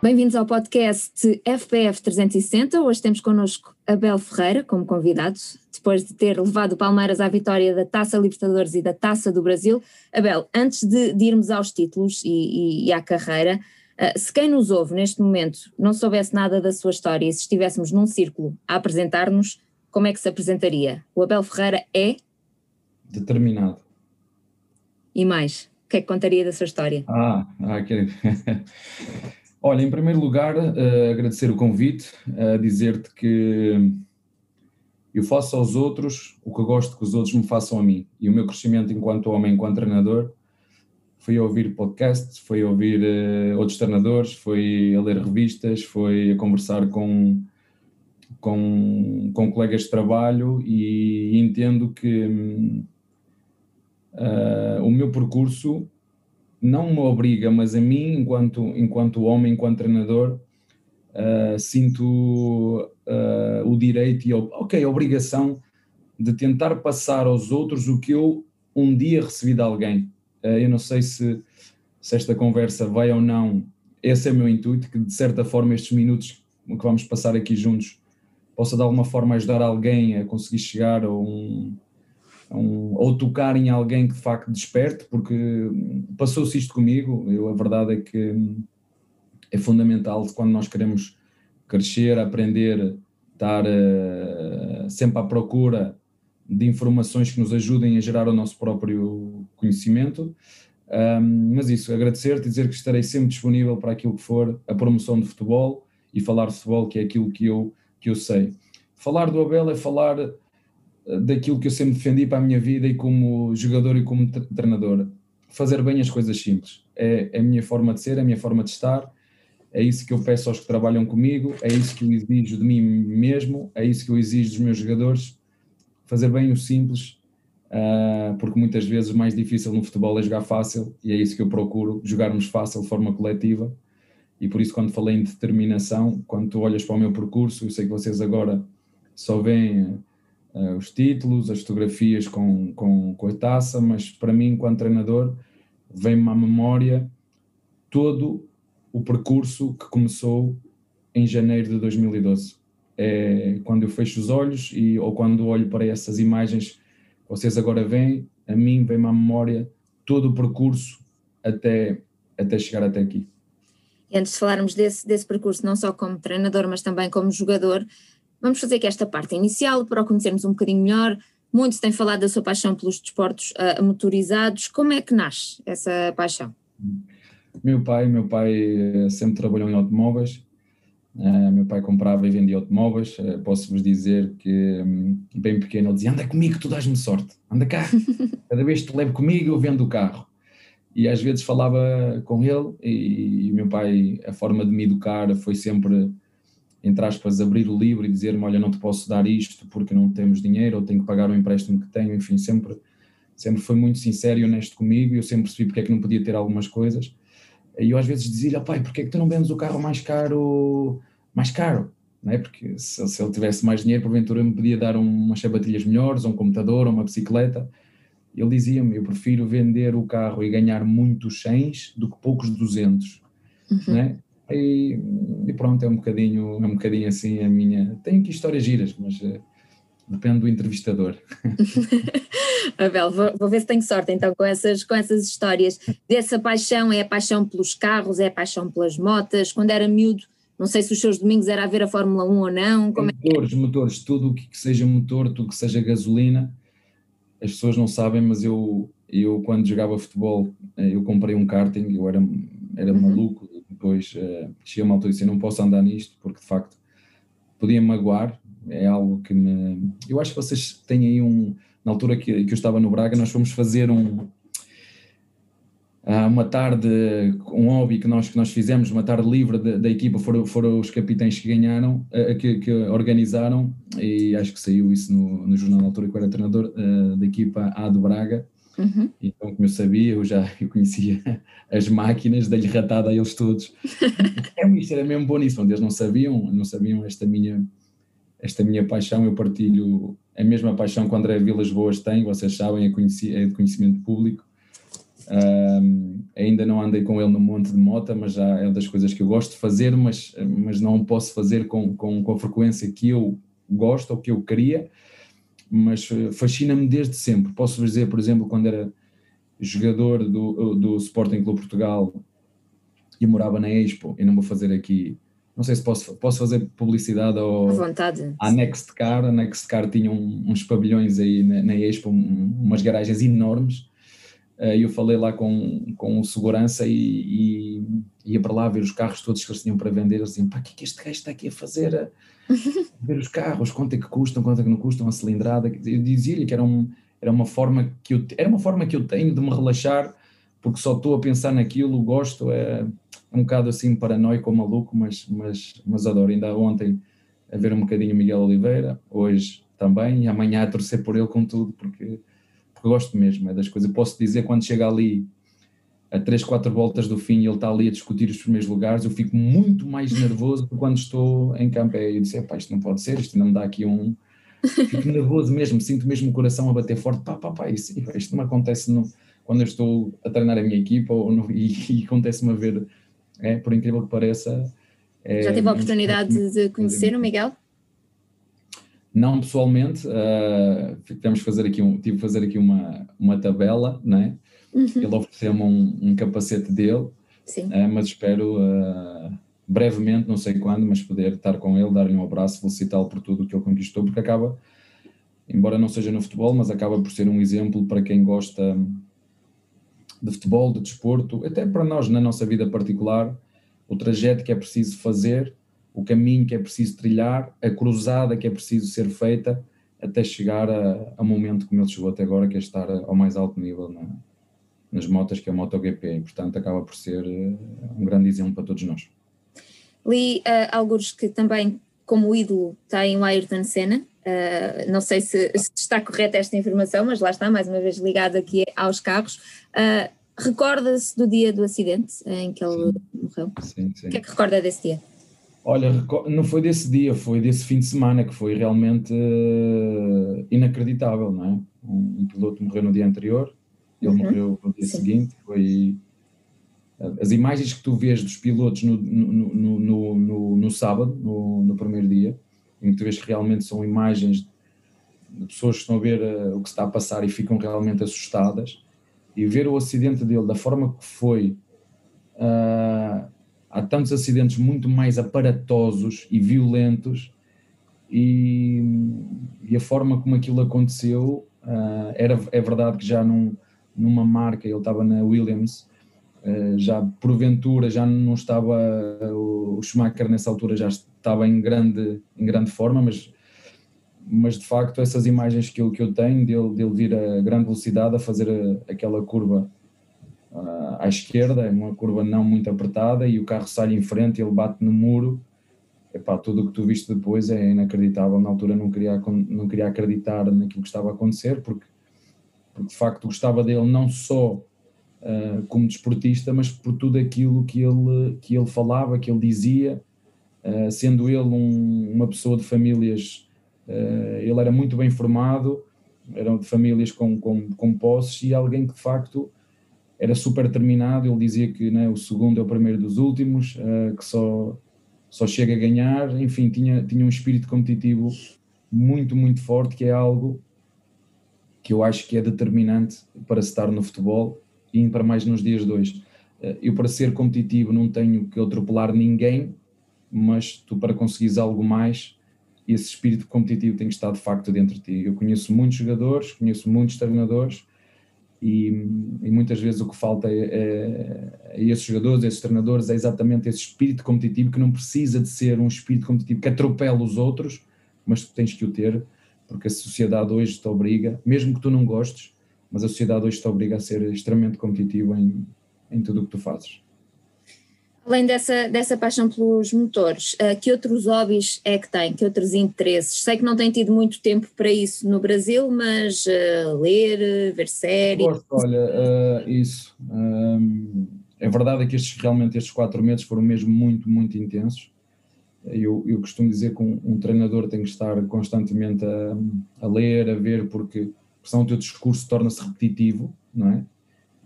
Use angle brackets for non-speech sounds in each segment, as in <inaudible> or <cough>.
Bem-vindos ao podcast FPF 360. Hoje temos connosco Abel Ferreira como convidado, depois de ter levado o Palmeiras à vitória da Taça Libertadores e da Taça do Brasil. Abel, antes de, de irmos aos títulos e, e, e à carreira, uh, se quem nos ouve neste momento não soubesse nada da sua história e se estivéssemos num círculo a apresentar-nos, como é que se apresentaria? O Abel Ferreira é? Determinado. E mais? O que é que contaria da sua história? Ah, ah que... <laughs> Olha, em primeiro lugar, uh, agradecer o convite, uh, dizer-te que eu faço aos outros o que gosto que os outros me façam a mim. E o meu crescimento enquanto homem, enquanto treinador, foi ouvir podcasts, foi ouvir uh, outros treinadores, foi a ler revistas, foi a conversar com, com, com colegas de trabalho e entendo que uh, o meu percurso não me obriga, mas a mim, enquanto, enquanto homem, enquanto treinador, uh, sinto uh, o direito e, ok, a obrigação de tentar passar aos outros o que eu um dia recebi de alguém. Uh, eu não sei se, se esta conversa vai ou não, esse é o meu intuito, que de certa forma estes minutos que vamos passar aqui juntos possa de alguma forma ajudar alguém a conseguir chegar a um, um, ou tocar em alguém que de facto desperte, porque passou-se isto comigo, eu, a verdade é que é fundamental quando nós queremos crescer, aprender, estar uh, sempre à procura de informações que nos ajudem a gerar o nosso próprio conhecimento. Um, mas isso, agradecer-te e dizer que estarei sempre disponível para aquilo que for a promoção de futebol e falar de futebol, que é aquilo que eu, que eu sei. Falar do Abel é falar daquilo que eu sempre defendi para a minha vida e como jogador e como treinador. Fazer bem as coisas simples. É, é a minha forma de ser, é a minha forma de estar, é isso que eu peço aos que trabalham comigo, é isso que eu exijo de mim mesmo, é isso que eu exijo dos meus jogadores. Fazer bem o simples, uh, porque muitas vezes o mais difícil no futebol é jogar fácil e é isso que eu procuro, jogarmos fácil de forma coletiva. E por isso, quando falei em determinação, quando tu olhas para o meu percurso, eu sei que vocês agora só veem uh, os títulos, as fotografias com, com, com a taça, mas para mim, enquanto treinador, vem-me à memória todo o percurso que começou em janeiro de 2012. É quando eu fecho os olhos e, ou quando olho para essas imagens vocês agora veem, a mim vem-me à memória todo o percurso até, até chegar até aqui. E antes de falarmos desse, desse percurso, não só como treinador, mas também como jogador, Vamos fazer aqui esta parte inicial para o conhecermos um bocadinho melhor. Muito tem falado da sua paixão pelos desportos uh, motorizados. Como é que nasce essa paixão? Meu pai, meu pai eh, sempre trabalhou em automóveis. Uh, meu pai comprava e vendia automóveis. Uh, Posso-vos dizer que, um, bem pequeno, ele dizia: Anda comigo, tu dás-me sorte. Anda cá. <laughs> Cada vez que te levo comigo, eu vendo o carro. E às vezes falava com ele. E, e meu pai, a forma de me educar foi sempre entre aspas, abrir o livro e dizer-me, olha, não te posso dar isto porque não temos dinheiro, ou tenho que pagar o empréstimo que tenho, enfim, sempre, sempre foi muito sincero e honesto comigo, e eu sempre percebi porque é que não podia ter algumas coisas, e eu às vezes dizia-lhe, pai, porque é que tu não vendes o carro mais caro, mais caro? Não é? Porque se, se ele tivesse mais dinheiro, porventura me podia dar umas sapatilhas melhores, um computador, uma bicicleta, ele dizia-me, eu prefiro vender o carro e ganhar muitos 100 do que poucos 200, uhum. não é? E, e, pronto, é um bocadinho, é um bocadinho assim a minha. Tenho aqui histórias giras, mas uh, depende do entrevistador. <laughs> Abel, vou, vou, ver se tenho sorte então com essas, com essas histórias. Dessa paixão, é a paixão pelos carros, é a paixão pelas motas. Quando era miúdo, não sei se os seus domingos era a ver a Fórmula 1 ou não. Como motores, é? motores, tudo o que seja motor, tudo que seja gasolina. As pessoas não sabem, mas eu, eu quando jogava futebol, eh, eu comprei um karting, eu era, era uhum. maluco depois uh, cheguei a uma altura e disse, não posso andar nisto, porque de facto podia magoar, é algo que me... Eu acho que vocês têm aí um... Na altura que, que eu estava no Braga, nós fomos fazer um... uma tarde, um hobby que nós, que nós fizemos, uma tarde livre da, da equipa, foram, foram os capitães que ganharam, uh, que, que, organizaram, e acho que saiu isso no, no jornal na altura que eu era treinador da equipa A de Braga, Uhum. Então, como eu sabia, eu já <laughs> eu conhecia as máquinas, dei-lhe ratada a eles todos. é, isto era mesmo bom nisso, eles não sabiam, não sabiam esta minha, esta minha paixão, eu partilho a mesma paixão que o André Vilas Boas tem, vocês sabem, é, conheci, é de conhecimento público. Um, ainda não andei com ele no monte de mota, mas já é uma das coisas que eu gosto de fazer, mas, mas não posso fazer com, com, com a frequência que eu gosto ou que eu queria, mas eh, fascina-me desde sempre. Posso dizer, por exemplo, quando era jogador do, do Sporting Clube Portugal e morava na Expo, e não vou fazer aqui, não sei se posso, posso fazer publicidade ao, à vontade. à Next Car. A Next Car tinha um, uns pavilhões aí na, na Expo, um, umas garagens enormes eh, e eu falei lá com, com o segurança e, e, ia para lá ver os carros todos que eles tinham para vender. Diziam: pá, o que é que este gajo está aqui a fazer? <laughs> Ver os carros, quanto é que custam, quanto é que não custam, a cilindrada. Eu dizia-lhe que era, um, era, uma forma que eu, era uma forma que eu tenho de me relaxar, porque só estou a pensar naquilo, gosto, é, é um bocado assim paranoico ou maluco, mas, mas, mas adoro. Ainda ontem a ver um bocadinho Miguel Oliveira, hoje também, e amanhã a torcer por ele com tudo, porque porque gosto mesmo, é das coisas. Eu posso dizer quando chega ali a 3, 4 voltas do fim e ele está ali a discutir os primeiros lugares, eu fico muito mais nervoso do que quando estou em campo. É, eu disse, pá, isto não pode ser, isto não me dá aqui um. Fico nervoso mesmo, sinto mesmo o coração a bater forte. Pá, pá, pá, isso, isto não acontece no, quando eu estou a treinar a minha equipa ou no, e, e acontece-me a ver, é, por incrível que pareça. É, Já teve a oportunidade de conhecer o Miguel? Não pessoalmente, uh, tivemos fazer aqui um, tive fazer aqui uma, uma tabela, né? Uhum. Ele ofereceu-me um, um, capacete dele, uh, mas espero uh, brevemente, não sei quando, mas poder estar com ele, dar-lhe um abraço, felicitá-lo por tudo o que ele conquistou, porque acaba, embora não seja no futebol, mas acaba por ser um exemplo para quem gosta de futebol, de desporto, até para nós na nossa vida particular, o trajeto que é preciso fazer o caminho que é preciso trilhar, a cruzada que é preciso ser feita até chegar a, a momento como ele chegou até agora, que é estar ao mais alto nível na, nas motas, que é a MotoGP, e portanto acaba por ser eh, um grande exemplo para todos nós. Li uh, alguns que também, como ídolo, tem o Ayrton Senna, uh, não sei se, se, está correta esta informação, mas lá está, mais uma vez ligado aqui aos carros. Uh, Recorda-se do dia do acidente em que ele sim. morreu? Sim, sim. O que é que recorda desse dia? Olha, não foi desse dia, foi desse fim de semana que foi realmente uh, inacreditável, não é? Um, um, piloto morreu no dia anterior, ele uhum. morreu no dia Sim. seguinte, foi... As imagens que tu vês dos pilotos no, no, no, no, no sábado, no, primeiro dia, em que tu vês que realmente são imagens de pessoas que estão a ver uh, o que está a passar e ficam realmente assustadas, e ver o acidente dele da forma que foi... Uh, há tantos acidentes muito mais aparatosos e violentos e, e a forma como aquilo aconteceu uh, era, é verdade que já num, numa marca, ele estava na Williams, uh, já porventura já não estava, o, o Schumacher nessa altura já estava em grande, em grande forma, mas, mas de facto essas imagens que eu, que eu tenho dele, dele vir a grande velocidade a fazer a, aquela curva à esquerda, é uma curva não muito apertada e o carro sai em frente, ele bate no muro. Epá, tudo o que tu viste depois é inacreditável. Na altura não queria, não queria acreditar naquilo que estava a acontecer, porque, porque de facto gostava dele não só uh, como desportista, mas por tudo aquilo que ele, que ele falava, que ele dizia, uh, sendo ele um, uma pessoa de famílias, uh, ele era muito bem formado, eram de famílias com, com, com posses e alguém que de facto era super determinado, ele dizia que né, o segundo é o primeiro dos últimos, que só, só chega a ganhar, enfim, tinha, tinha um espírito competitivo muito, muito forte, que é algo que eu acho que é determinante para se estar no futebol e para mais nos dias de hoje. Uh, eu para ser competitivo não tenho que atropelar ninguém, mas tu para conseguires algo mais, esse espírito competitivo tem que estar de facto dentro de ti. Eu conheço muitos jogadores, conheço muitos treinadores, e, e, muitas vezes o que falta é, é, a esses jogadores, a esses treinadores, é exatamente esse espírito competitivo que não precisa de ser um espírito competitivo que atropela os outros, mas tu tens que o ter, porque a sociedade hoje te obriga, mesmo que tu não gostes, mas a sociedade hoje te obriga a ser extremamente competitivo em, em tudo o que tu fazes. Além dessa, dessa paixão pelos motores, uh, que outros hobbies é que tem? Que outros interesses? Sei que não tem tido muito tempo para isso no Brasil, mas uh, ler, ver séries. Gosto, olha, uh, isso. Um, é verdade que estes, realmente estes quatro meses foram mesmo muito, muito intensos. Eu, eu costumo dizer que um, um treinador tem que estar constantemente a, a ler, a ver, porque senão o teu discurso torna-se repetitivo, não é?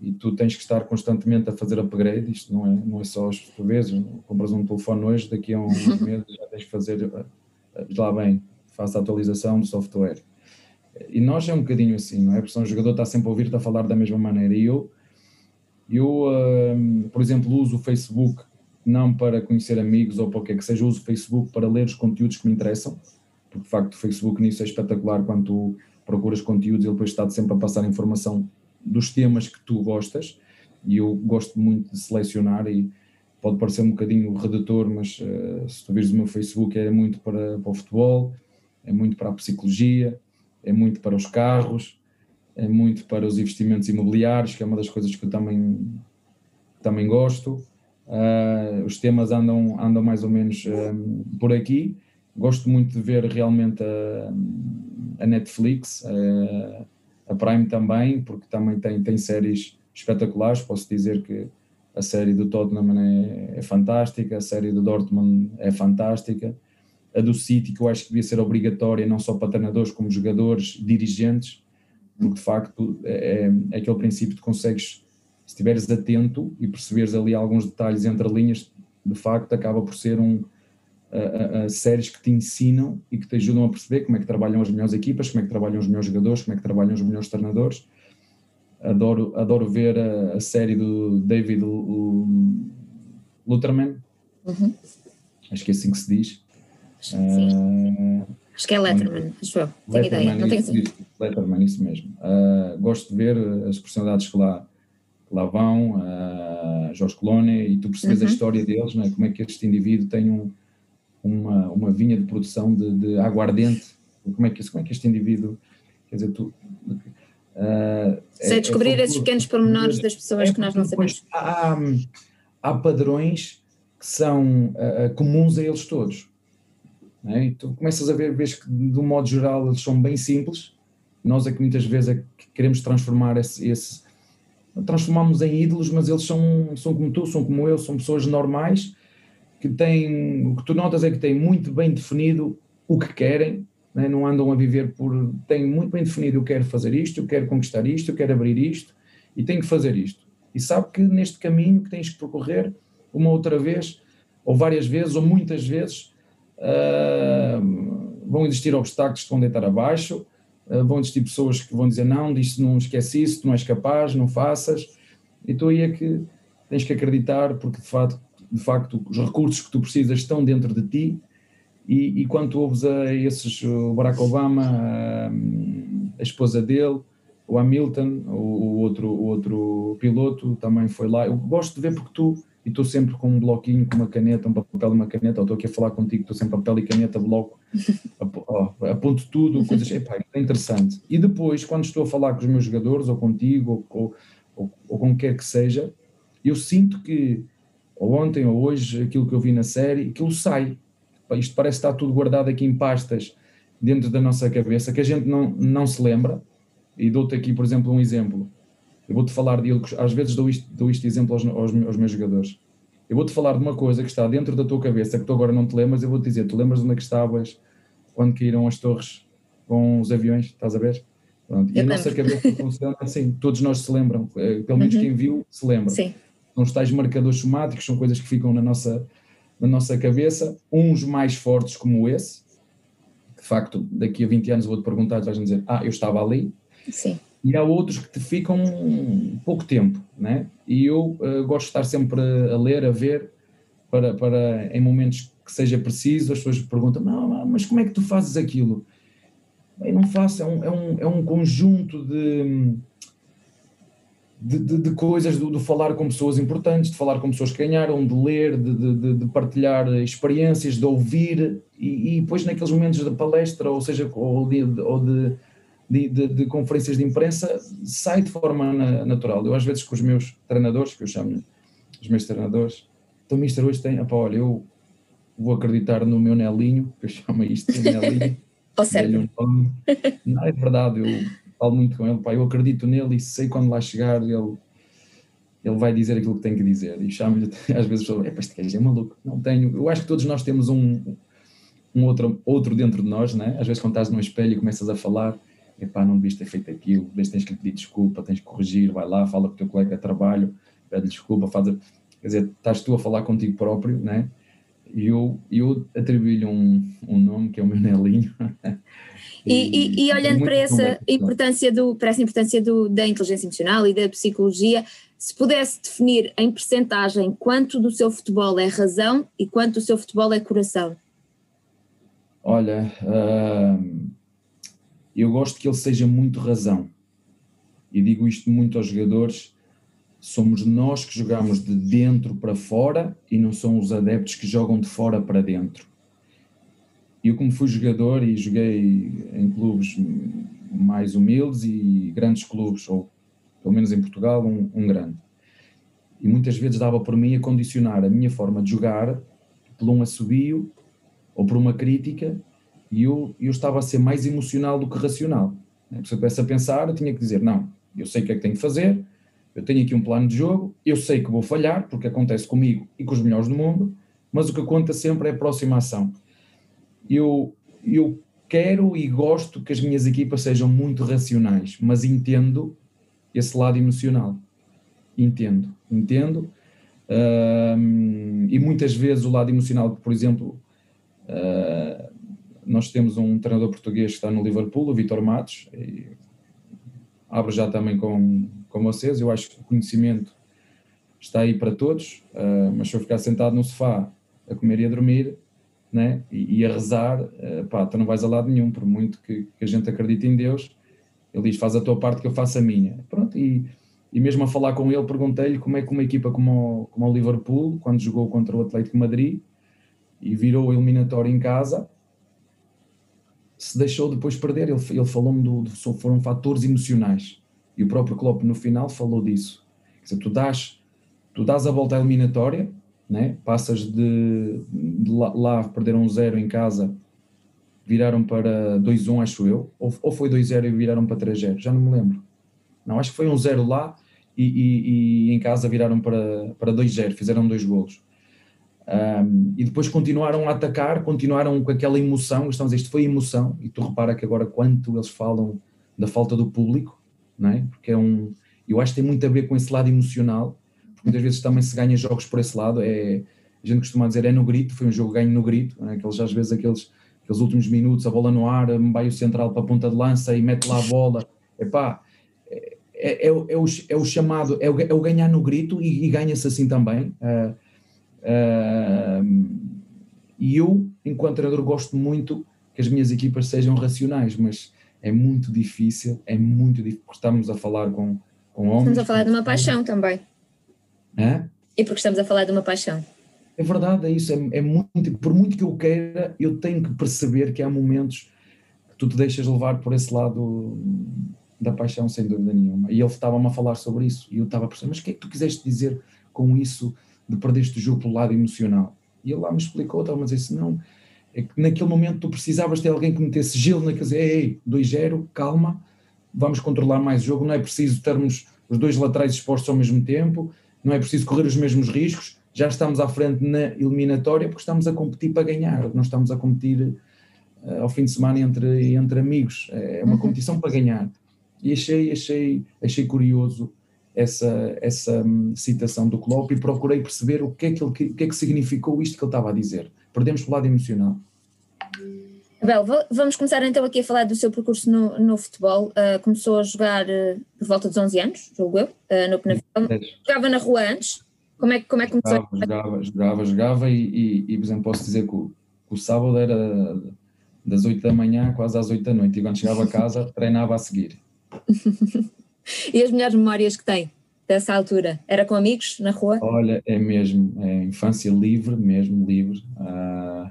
e tu tens que estar constantemente a fazer upgrade, isto não é, não é só as vezes, compras um telefone hoje, daqui a uns <laughs> meses já tens que fazer, eh, lá bem, faça a atualização do software. E nós é um bocadinho assim, não é? Porque um jogador está sempre a ouvir-te a falar da mesma maneira. E eu, eu uh, por exemplo, uso o Facebook não para conhecer amigos ou para o que é que seja, uso o Facebook para ler os conteúdos que me interessam, porque de facto o Facebook nisso é espetacular quando tu procuras conteúdos, ele depois está sempre a passar informação dos temas que tu gostas, e eu gosto muito de selecionar e pode parecer um bocadinho redator, mas uh, se tu vires o meu Facebook é muito para, para o futebol, é muito para a psicologia, é muito para os carros, é muito para os investimentos imobiliários, que é uma das coisas que eu também, também gosto. Uh, os temas andam, andam mais ou menos eh, por aqui. Gosto muito de ver realmente a, a Netflix, uh, a Prime também, porque também tem, tem séries espetaculares. Posso dizer que a série do Tottenham é, é, fantástica, a série do Dortmund é fantástica, a do City, que eu acho que devia ser obrigatória, não só para treinadores, como jogadores, dirigentes, porque de facto é, é aquele princípio de consegues, se estiveres atento e perceberes ali alguns detalhes entre linhas, de facto acaba por ser um, a, a, séries que te ensinam e que te ajudam a perceber como é que trabalham as melhores equipas, como é que trabalham os melhores jogadores, como é que trabalham os melhores treinadores. Adoro, adoro ver a, a série do David Lutherman, uhum. acho que é assim que se diz. Uh, acho que é Letterman, acho eu. Tenho ideia, não tenho assim. Letterman, isso mesmo. Uh, gosto de ver as personalidades que lá, que lá vão, uh, Jorge Colone, e tu percebes uhum. a história deles, não é? como é que este indivíduo tem um, uma, uma vinha de produção de, de aguardente, como é, que, como é que este indivíduo, quer dizer, tu... Uh, Sei é, descobrir é, esses pequenos pormenores das pessoas é, que nós não sabemos. Há, há padrões que são uh, comuns a eles todos. É? E tu começas a ver, vês que de um modo geral eles são bem simples, nós é que muitas vezes é que queremos transformar esse, esse transformamos em ídolos, mas eles são, são como tu, são como eu, são pessoas normais que têm, o que tu notas é que têm muito bem definido o que querem, né? não andam a viver por, têm muito bem definido eu quero fazer isto, eu quero conquistar isto, eu quero abrir isto e tenho que fazer isto. E sabe que neste caminho que tens que percorrer uma outra vez, ou várias vezes, ou muitas vezes, uh, vão existir obstáculos que vão deitar abaixo, vão existir pessoas que vão dizer não, diz não esquece isso, tu não és capaz, não faças, e tu aí é que tens que acreditar, porque de facto de facto os recursos que tu precisas estão dentro de ti e, e quando ouves a esses, o Barack Obama, a, a esposa dele, o Hamilton, o, o, outro, o outro piloto também foi lá. Eu gosto de ver porque tu, e estou sempre com um bloquinho, com uma caneta, um papel e uma caneta, ou estou aqui a falar contigo, estou sempre papel e caneta, bloco, <laughs> aponto tudo, coisas, epá, é interessante. E depois, quando estou a falar com os meus jogadores, ou contigo, ou, ou, ou, com quem quer que seja, eu sinto que ou ontem ou hoje, aquilo que eu vi na série, aquilo sai. Isto parece estar tudo guardado aqui em pastas dentro da nossa cabeça, que a gente não, não se lembra. E dou-te aqui, por exemplo, um exemplo. Eu vou-te falar de às vezes dou isto, dou exemplo aos, aos, aos meus jogadores. Eu vou-te falar de uma coisa que está dentro da tua cabeça, que tu agora não te lembras, eu vou-te dizer, tu lembras onde é que estavas quando caíram as torres com os aviões, estás a ver? Pronto. E a nossa cabeça funciona assim, todos nós se lembram, eh, pelo menos uhum. quem viu se lembra. Sim são os tais marcadores somáticos, são coisas que ficam na nossa, na nossa cabeça, uns mais fortes como esse, de facto, daqui a 20 anos vou-te perguntar, vais me dizer, ah, eu estava ali. Sim. E há outros que te ficam pouco tempo, né? E eu uh, gosto de estar sempre a ler, a ver, para, para em momentos que seja preciso, as pessoas perguntam, não, mas como é que tu fazes aquilo? Bem, não faço, é um, é um, é um conjunto de de, de, de coisas, de, de, falar com pessoas importantes, de falar com pessoas que ganharam, de ler, de, de partilhar experiências, de ouvir, e, e, depois naqueles momentos da palestra, ou seja, ou de, ou de, conferências de imprensa, sai de forma natural. Eu às vezes com os meus treinadores, que eu chamo os meus treinadores, então Mister hoje tem, opá, olha, eu vou acreditar no meu Nelinho, que eu chamo isto de Nelinho. <laughs> Um não, é verdade, eu falo muito com ele, pá, eu acredito nele e sei quando lá chegar ele, ele vai dizer aquilo que tem que dizer. E chamo-lhe, <laughs> às vezes, é pá, este gajo é maluco. Não tenho, eu acho que todos nós temos um, um outro, outro dentro de nós, né? às vezes quando estás num espelho e começas a falar, epá, não devias ter feito aquilo, devias tens que pedir desculpa, tens que corrigir, vai lá, fala com o teu colega de trabalho, pede desculpa, faz, quer dizer, estás tu a falar contigo próprio, né? E eu, eu atribuí-lhe um, um nome que é o meu Nelinho. <laughs> e, e, e, olhando para essa importância, do, para essa importância do, da inteligência emocional e da psicologia, se pudesse definir em percentagem quanto do seu futebol é razão e quanto do seu futebol é coração? Olha, uh, eu gosto que ele seja muito razão. E digo isto muito aos jogadores: somos nós que jogamos de dentro para fora e não são os adeptos que jogam de fora para dentro. Eu, como fui jogador e joguei em clubes mais humildes e grandes clubes, ou pelo menos em Portugal, um, um grande. E muitas vezes dava por mim a condicionar a minha forma de jogar por um assobio ou por uma crítica e eu, eu estava a ser mais emocional do que racional. Se eu pudesse a pensar, eu tinha que dizer, não, eu sei o que é que tenho que fazer, eu tenho aqui um plano de jogo, eu sei que vou falhar, porque acontece comigo e com os melhores do mundo, mas o que conta sempre é a próxima ação. Eu, eu quero e gosto que as minhas equipas sejam muito racionais, mas entendo esse lado emocional. Entendo, entendo. e muitas vezes o lado emocional, por exemplo, uh, nós temos um treinador português que está no Liverpool, o Vitor Matos, e abro já também com, com vocês. Eu acho que o conhecimento está aí para todos, uh, mas se eu ficar sentado no sofá a comer e a dormir né, e, e a rezar, uh, pá, tu não vais a lado nenhum, por muito que, que, a gente acredite em Deus. Ele diz: faz a tua parte que eu faço a minha. Pronto, e, e mesmo a falar com ele, perguntei-lhe como é que uma equipa como o, como o Liverpool, quando jogou contra o Atlético Madrid e virou o eliminatório em casa, se deixou depois perder. Ele, ele falou-me do, do, foram fatores emocionais. E o próprio Klopp no final falou disso. Quer dizer, tu dás, tu dás a volta à eliminatória, né? passas de, de lá, lá perderam um zero em casa, viraram para 2-1, acho eu, ou, ou foi 2-0 e viraram para 3-0, já não me lembro. Não, acho que foi um 0 lá e, e, e, em casa viraram para, para 2-0, fizeram dois golos. Um, e depois continuaram a atacar, continuaram com aquela emoção, estamos, isto foi emoção, e tu repara que agora quanto eles falam da falta do público, não é? Porque é um, eu acho que tem muito a ver com esse lado emocional, porque muitas vezes também se ganha jogos por esse lado, é, a gente costuma dizer é no grito, foi um jogo ganho no grito, é? aqueles, às vezes aqueles, aqueles últimos minutos, a bola no ar, vai o central para a ponta de lança e mete lá a bola, epá, é, é, é, o, é, o, chamado, é o, é o ganhar no grito e, e ganha-se assim também, uh, Uh, e eu, enquanto treinador, gosto muito que as minhas equipas sejam racionais, mas é muito difícil, é muito difícil, porque estamos a falar com, com homens. Estamos a falar de uma paixão também. É? E porque estamos a falar de uma paixão. É verdade, é isso. É, é, muito, por muito que eu queira, eu tenho que perceber que há momentos que tu te deixas levar por esse lado da paixão, sem dúvida nenhuma. E ele estava-me a falar sobre isso, e eu estava a perceber, mas o que é que tu quiseste dizer com isso? De perder este jogo pelo lado emocional. E ele lá me explicou, a dizer assim, não, é que naquele momento tu precisavas ter alguém que metesse gelo na casa, ei, 2-0, calma, vamos controlar mais o jogo, não é preciso termos os dois laterais expostos ao mesmo tempo, não é preciso correr os mesmos riscos, já estamos à frente na eliminatória porque estamos a competir para ganhar, não estamos a competir uh, ao fim de semana entre, entre amigos, é uma uhum. competição para ganhar. E achei, achei, achei curioso essa, essa hum, citação do Klopp e procurei perceber o que, é que, ele, o que é que significou isto que ele estava a dizer. Perdemos pelo lado emocional. Abel, vamos começar então aqui a falar do seu percurso no, no futebol. Uh, começou a jogar uh, por volta dos 11 anos, julgo eu, uh, no Penafiel. Jogava na rua antes? Como é, como é que começou? Jogava, jogava, jogava e, e, e, por exemplo, posso dizer que o, que o sábado era das 8 da manhã quase às 8 da noite e quando chegava a casa treinava a seguir. <laughs> E as melhores memórias que tem dessa altura? Era com amigos na rua? Olha, é mesmo, é infância livre, mesmo livre, uh,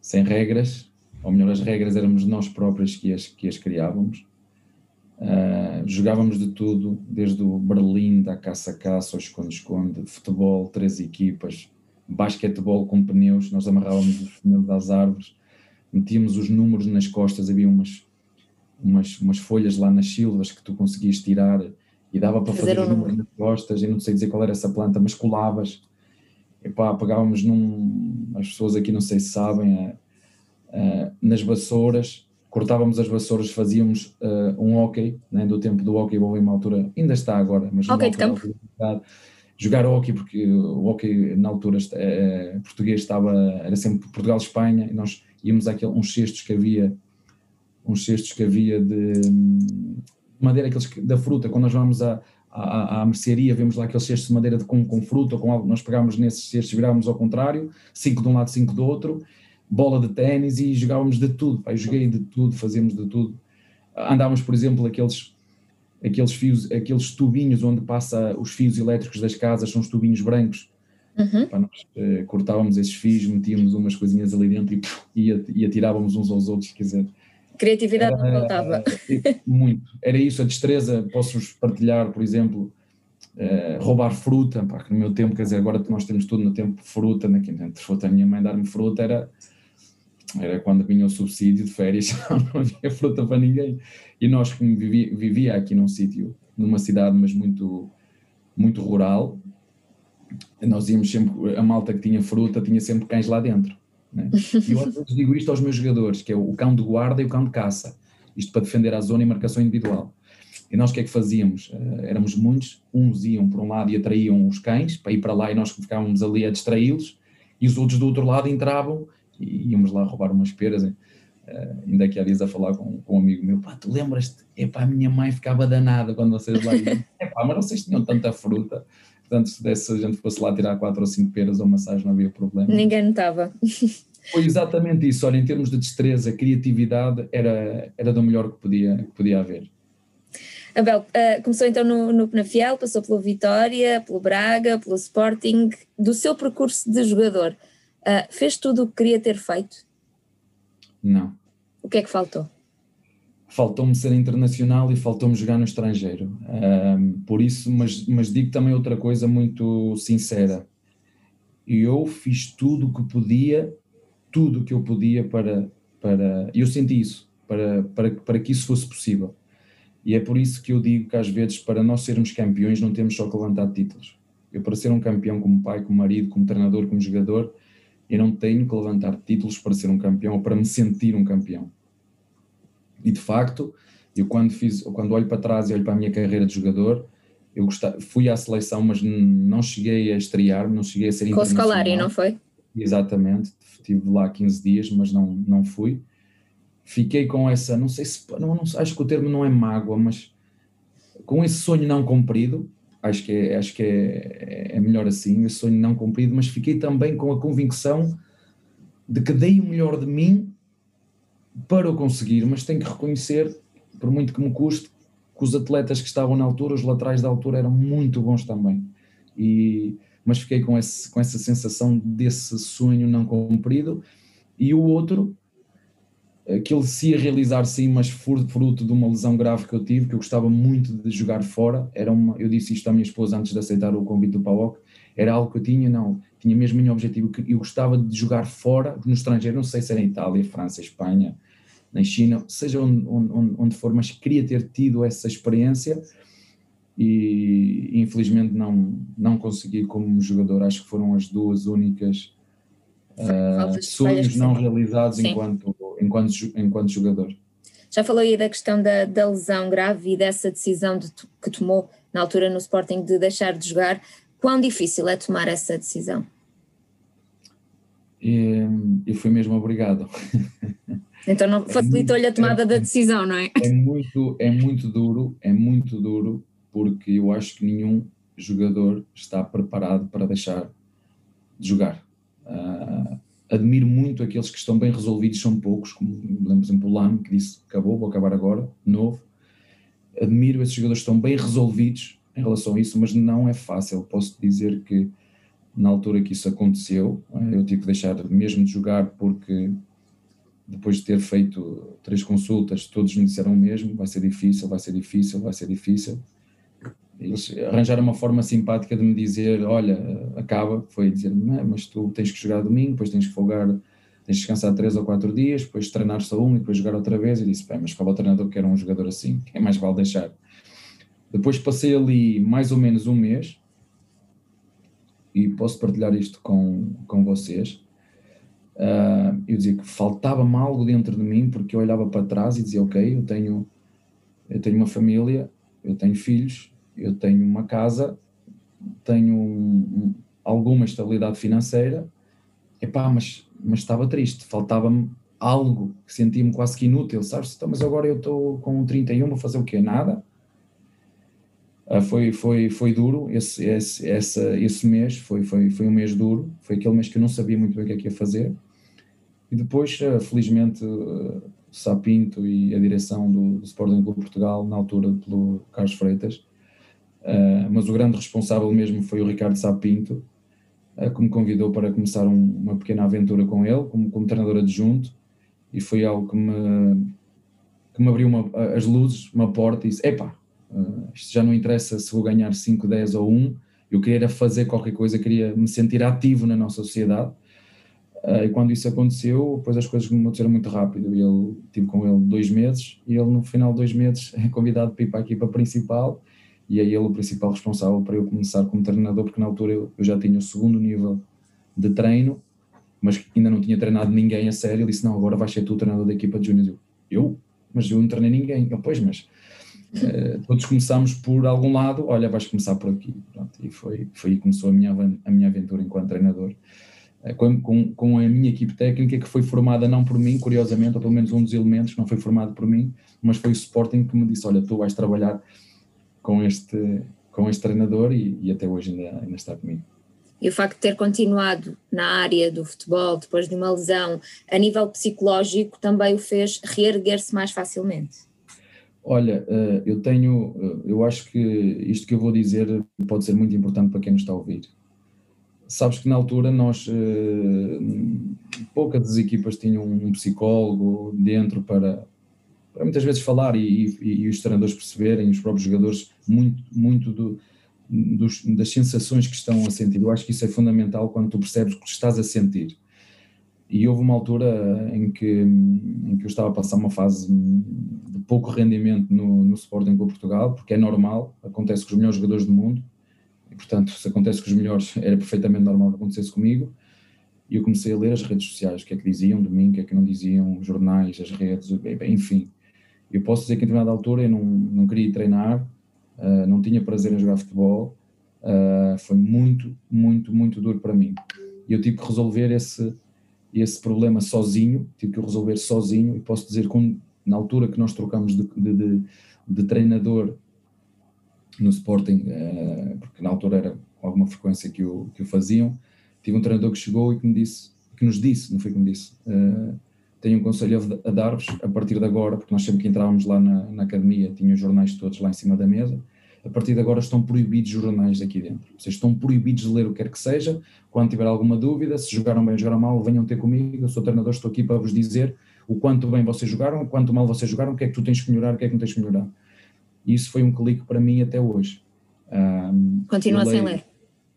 sem regras, ou melhor, as regras éramos nós próprios que as, que as criávamos. Uh, jogávamos de tudo, desde o Berlim, da caça-caça, ao esconde-esconde, futebol, três equipas, basquetebol com pneus, nós amarrávamos os pneus das árvores, metíamos os números nas costas, havia umas, umas, umas folhas lá nas silvas que tu conseguias tirar e dava para fazer, fazer números nas costas, eu não sei dizer qual era essa planta, mas colavas, epá, pegávamos num, as pessoas aqui não sei se sabem, uh, uh, nas vassouras, cortávamos as vassouras, fazíamos uh, um hockey, né, do tempo do hockey, houve uma altura, ainda está agora, mas hockey de campo. Jogar hockey, porque o hockey na altura uh, português estava, era sempre Portugal-Espanha, e nós íamos àquele, uns cestos que havia, uns cestos que havia de madeira, aqueles da fruta, quando nós vamos à, à, à mercearia, vemos lá aqueles cestos de madeira de, com, com fruta ou com algo, nós pegávamos nesses cestos, virávamos ao contrário, cinco de um lado, cinco do outro, bola de ténis e jogávamos de tudo. Pá, joguei de tudo, fazíamos de tudo. Andávamos, por exemplo, aqueles, aqueles fios, aqueles tubinhos onde passa os fios elétricos das casas, são os tubinhos brancos. Uhum. Pá, nós uh, cortávamos esses fios, metíamos umas coisinhas ali dentro e, e, e atirávamos uns aos outros, quer dizer. Criatividade era, não faltava. Muito. Era isso, a destreza, posso-vos partilhar, por exemplo, Uh, roubar fruta, pá, no meu tempo, quer dizer, agora nós temos tudo no tempo fruta, né, entre fruta, a minha mãe dar-me fruta era era quando vinha o subsídio de férias, <laughs> não havia fruta para ninguém. E nós que vivia, vivia aqui num sítio, numa cidade, mas muito, muito rural, nós íamos sempre, a malta que tinha fruta tinha sempre cães lá dentro. Né? E eu às vezes digo isto aos meus jogadores, que é o cão de guarda e o cão de caça. Isto para defender a zona e marcação individual. E nós o que é que fazíamos? Uh, éramos muitos, uns iam por um lado e atraíam os cães para ir para lá e nós ficávamos ali a distraí-los, e os outros do outro lado entravam e íamos lá roubar umas peras. Uh, ainda que há dias a falar com, com um amigo meu, pá, tu lembras-te? Epá, a minha mãe ficava danada quando vocês lá iam. <laughs> Mas vocês tinham tanta fruta. Portanto, se, desse, se a gente fosse lá tirar quatro ou cinco peras ou massagem, não havia problema. Ninguém notava. <laughs> Foi exatamente isso. Olha, em termos de destreza, criatividade, era, era do melhor que podia, que podia haver. Abel, uh, começou então no, no Penafiel, passou pelo Vitória, pelo Braga, pelo Sporting. Do seu percurso de jogador, Uh, fez tudo o que queria ter feito? Não. O que é que faltou? Faltou-me ser internacional e faltou-me jogar no estrangeiro. Uh, por isso, mas, mas digo também outra coisa muito sincera. Eu fiz tudo o que podia, tudo o que eu podia para. para eu senti isso, para, para, para que isso fosse possível. E é por isso que eu digo que às vezes, para nós sermos campeões, não temos só que levantar títulos. Eu, para ser um campeão como pai, como marido, como treinador, como jogador, eu não tenho que levantar títulos para ser um campeão ou para me sentir um campeão. E de facto, eu quando fiz, quando olho para trás e olho para a minha carreira de jogador, eu gostava, fui à seleção, mas não cheguei a estrear, não cheguei a ser Com internacional. Com não foi? Exatamente, estive lá 15 dias, mas não, não fui. Fiquei com essa, não sei se, não, não, acho que o termo não é mágoa, mas com esse sonho não cumprido, acho que é, acho que é, é melhor assim, esse sonho não cumprido, mas fiquei também com a convicção de que dei o melhor de mim para o conseguir, mas tenho que reconhecer, por muito que me custe, que os atletas que estavam na altura, os laterais da altura, eram muito bons também. E, mas fiquei com, esse, com essa sensação desse sonho não cumprido. E o outro, que ele se ia realizar sim, mas fruto de uma lesão grave que eu tive, que eu gostava muito de jogar fora, era uma, eu disse isto à minha esposa antes de aceitar o convite do PAOC, era algo que eu tinha, não, tinha mesmo o meu objetivo, que eu gostava de jogar fora, no estrangeiro, não sei se era em Itália, França, Espanha, na China, seja onde, onde, onde for, mas queria ter tido essa experiência e infelizmente não, não consegui como jogador, acho que foram as duas únicas uh, sonhos não realizados enquanto, enquanto, enquanto jogador. Já falou aí da questão da, da lesão grave e dessa decisão de, que tomou na altura no Sporting de deixar de jogar. Quão difícil é tomar essa decisão? E, eu fui mesmo obrigado. <laughs> Então não é facilitou-lhe a tomada é, da decisão, não é? É muito, é muito duro, é muito duro, porque eu acho que nenhum jogador está preparado para deixar de jogar. Uh, admiro muito aqueles que estão bem resolvidos, são poucos, como lembro, por exemplo, o Lame, que disse acabou, vou acabar agora, novo. Admiro esses jogadores que estão bem resolvidos em relação a isso, mas não é fácil. Posso dizer que na altura que isso aconteceu, eu tive que deixar mesmo de jogar porque depois de ter feito três consultas, todos me disseram o mesmo: vai ser difícil, vai ser difícil, vai ser difícil. Eles arranjaram uma forma simpática de me dizer: olha, acaba. Foi dizer-me, mas tu tens que jogar domingo, depois tens que folgar, tens que descansar três ou quatro dias, depois treinar só um e depois jogar outra vez. E disse: bem, mas qual é o treinador que era um jogador assim? É mais vale deixar. Depois passei ali mais ou menos um mês e posso partilhar isto com, com vocês. Uh, eu dizia que faltava-me algo dentro de mim porque eu olhava para trás e dizia ok eu tenho eu tenho uma família eu tenho filhos eu tenho uma casa tenho um, alguma estabilidade financeira. Epá, mas, mas estava triste. Faltava-me algo que sentia-me quase que inútil sabes? Então, mas agora eu estou com 31 vou fazer o quê? nada. Uh, foi, foi, foi duro esse, esse, essa, esse mês, foi, foi, foi um mês duro, foi aquele mês que eu não sabia muito bem o que é que ia fazer. E depois, uh, felizmente, uh, Sapinto e a direção do, do Sporting Clube Portugal, na altura pelo Carlos Freitas, uh, mas o grande responsável mesmo foi o Ricardo Sapinto, que me convidou para começar um, uma pequena aventura com ele, como, como treinador adjunto, e foi algo que me, que me abriu uma, as luzes, uma porta e disse, epá, Uh, isto já não interessa se vou ganhar 5, 10 ou 1, eu queria fazer qualquer coisa, queria me sentir ativo na nossa sociedade. Uh, e quando isso aconteceu, depois as coisas aconteceram muito rápido. E ele tive com ele dois meses, e ele no final de dois meses <laughs> é convidado para ir para a equipa principal, e é ele o principal responsável para eu começar como treinador, porque na altura eu, eu já tinha o segundo nível de treino, mas ainda não tinha treinado ninguém a sério. Ele disse: Não, agora vais ser tu o treinador da equipa de Júnior. Eu, eu? Mas eu não treinei ninguém. Eu, pois, mas Uh, todos começamos por algum lado, olha, vais começar por aqui. Pronto, e foi, foi aí que começou a minha, a minha aventura enquanto treinador. Uh, com, com, com, a minha equipe técnica, que foi formada não por mim, curiosamente, ou pelo menos um dos elementos não foi formado por mim, mas foi o Sporting que me disse: Olha, tu vais trabalhar com este, com este treinador, e, e até hoje ainda, ainda está comigo. E o facto de ter continuado na área do futebol depois de uma lesão, a nível psicológico, também o fez reerguer-se mais facilmente? Olha, eh, eu tenho, eh, eu acho que isto que eu vou dizer pode ser muito importante para quem nos está a ouvir. Sabes que na altura nós, eh, poucas das equipas tinham um psicólogo dentro para, para muitas vezes falar e, e, e, os treinadores perceberem, os próprios jogadores, muito, muito do, dos, das sensações que estão a sentir. Eu acho que isso é fundamental quando tu percebes o que estás a sentir e houve uma altura em que, em que eu estava a passar uma fase de pouco rendimento no, no Sporting com Portugal, porque é normal, acontece com os melhores jogadores do mundo, e portanto, se acontece com os melhores, <laughs> era perfeitamente normal que acontecesse comigo. E eu comecei a ler as redes sociais, o que é que diziam de mim, o que é que não diziam, os jornais, as redes, enfim. Eu posso dizer que em determinada altura eu não, não queria treinar, uh, não tinha prazer em jogar futebol, uh, foi muito, muito, muito duro para mim. E eu tive que resolver esse, esse problema sozinho, tive que resolver sozinho, e posso dizer que na altura que nós trocamos de, de, de, de treinador no Sporting, uh, porque na altura era alguma frequência que o, que o faziam, tive um treinador que chegou e que me disse, que nos disse, não foi que me disse, uh, tenho um conselho a dar-vos a partir de agora, porque nós sempre que entrávamos lá na, na academia, tinha os jornais todos lá em cima da mesa, a partir de agora estão proibidos jornais aqui dentro. Vocês estão proibidos de ler o que quer que seja. Quando tiver alguma dúvida, se jogaram bem ou jogaram mal, venham ter comigo. Eu sou treinador, estou aqui para vos dizer o quanto bem vocês jogaram, o quanto mal vocês jogaram, o que é que tu tens que melhorar, o que é que não tens que melhorar. E isso foi um clique para mim até hoje. Um, Continua sem ler?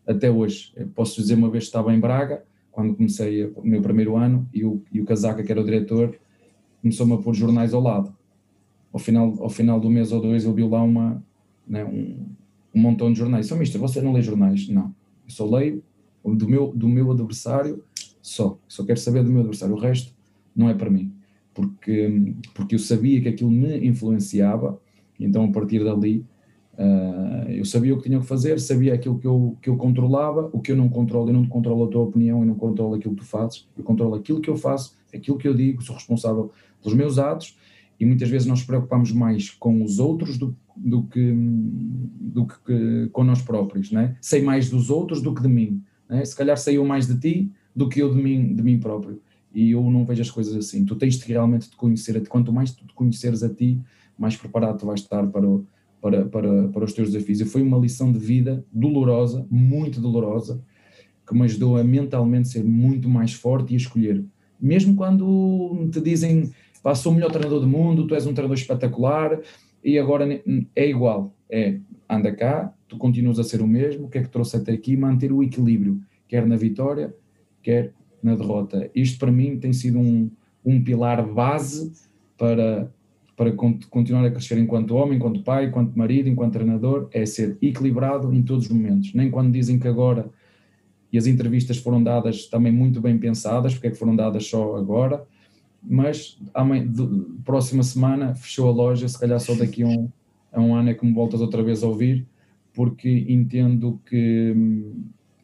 Até hoje. Eu posso dizer, uma vez estava em Braga, quando comecei o meu primeiro ano, e o, e o Casaca, que era o diretor, começou-me a pôr jornais ao lado. Ao final, ao final do mês ou dois, ele viu lá uma, né, um, um montão de jornais. Só, mister, você não lê jornais? Não. Eu só leio do meu, do meu adversário, só. Só quero saber do meu adversário. O resto não é para mim. Porque, porque eu sabia que aquilo me influenciava, então a partir dali uh, eu sabia o que tinha que fazer, sabia aquilo que eu, que eu controlava, o que eu não controlo. Eu não controlo a tua opinião, eu não controlo aquilo que tu fazes, eu controlo aquilo que eu faço, aquilo que eu digo, sou responsável pelos meus atos e muitas vezes nós nos preocupamos mais com os outros do, do que, do que com nós próprios, né? sei mais dos outros do que de mim, né? se calhar sei eu mais de ti do que eu de mim, de mim próprio, e eu não vejo as coisas assim, tu tens de realmente te conhecer, quanto mais tu te conheceres a ti, mais preparado tu vais estar para, o, para, para, para os teus desafios, e foi uma lição de vida dolorosa, muito dolorosa, que me ajudou a mentalmente ser muito mais forte e a escolher Mesmo quando te dizem, pá, sou o melhor treinador do mundo, tu és um treinador espetacular, e agora é igual, é, anda cá, tu continuas a ser o mesmo, o que é que trouxe até aqui? Manter o equilíbrio, quer na vitória, quer na derrota. Isto para mim tem sido um, um pilar base para, para continuar a crescer enquanto homem, enquanto pai, enquanto marido, enquanto treinador, é ser equilibrado em todos os momentos. Nem quando dizem que agora, e as entrevistas foram dadas também muito bem pensadas, porque é que foram dadas só agora, mas amanhã, próxima semana fechou a loja, se calhar só daqui a um, a um ano é que me voltas outra vez a ouvir, porque entendo que,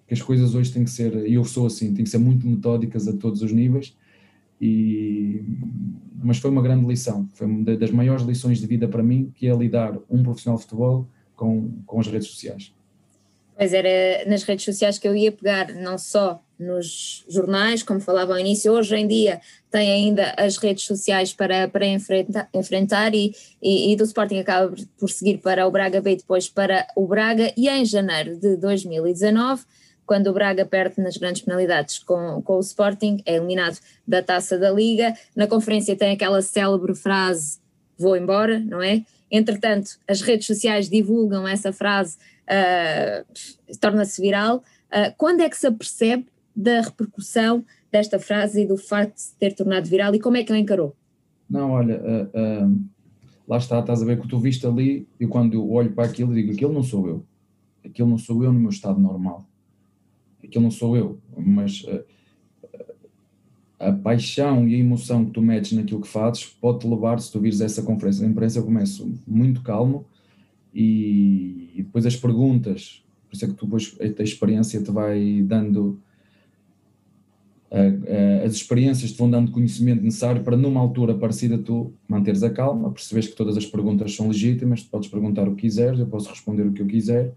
que as coisas hoje têm que ser, e eu sou assim, têm que ser muito metódicas a todos os níveis, e, mas foi uma grande lição, foi uma das maiores lições de vida para mim, que é lidar um profissional de futebol com, com as redes sociais. Pois era nas redes sociais que eu ia pegar, não só nos jornais, como falava ao início, hoje em dia tem ainda as redes sociais para, para enfrentar, enfrentar e, e, e, do Sporting acaba por seguir para o Braga B e depois para o Braga e em janeiro de 2019, quando o Braga perde nas grandes penalidades com, com o Sporting, é eliminado da taça da Liga, na conferência tem aquela célebre frase vou embora, não é? Entretanto, as redes sociais divulgam essa frase, uh, torna-se viral. Uh, quando é que se apercebe da repercussão desta frase e do facto de se ter tornado viral e como é que ele encarou? Não, olha, uh, uh, lá está, estás a ver que tu viste ali, e quando olho para aquilo digo, aquilo não sou eu, aquilo não sou eu no meu estado normal, aquilo não sou eu, mas uh, a paixão e a emoção que tu metes naquilo que fazes pode-te levar, se tu vires essa conferência de imprensa, eu começo muito calmo e, e depois as perguntas, por isso é que tu depois a experiência te vai dando as experiências te vão dando conhecimento necessário para, numa altura parecida, tu manteres a calma, percebes que todas as perguntas são legítimas, tu podes perguntar o que quiseres, eu posso responder o que eu quiser,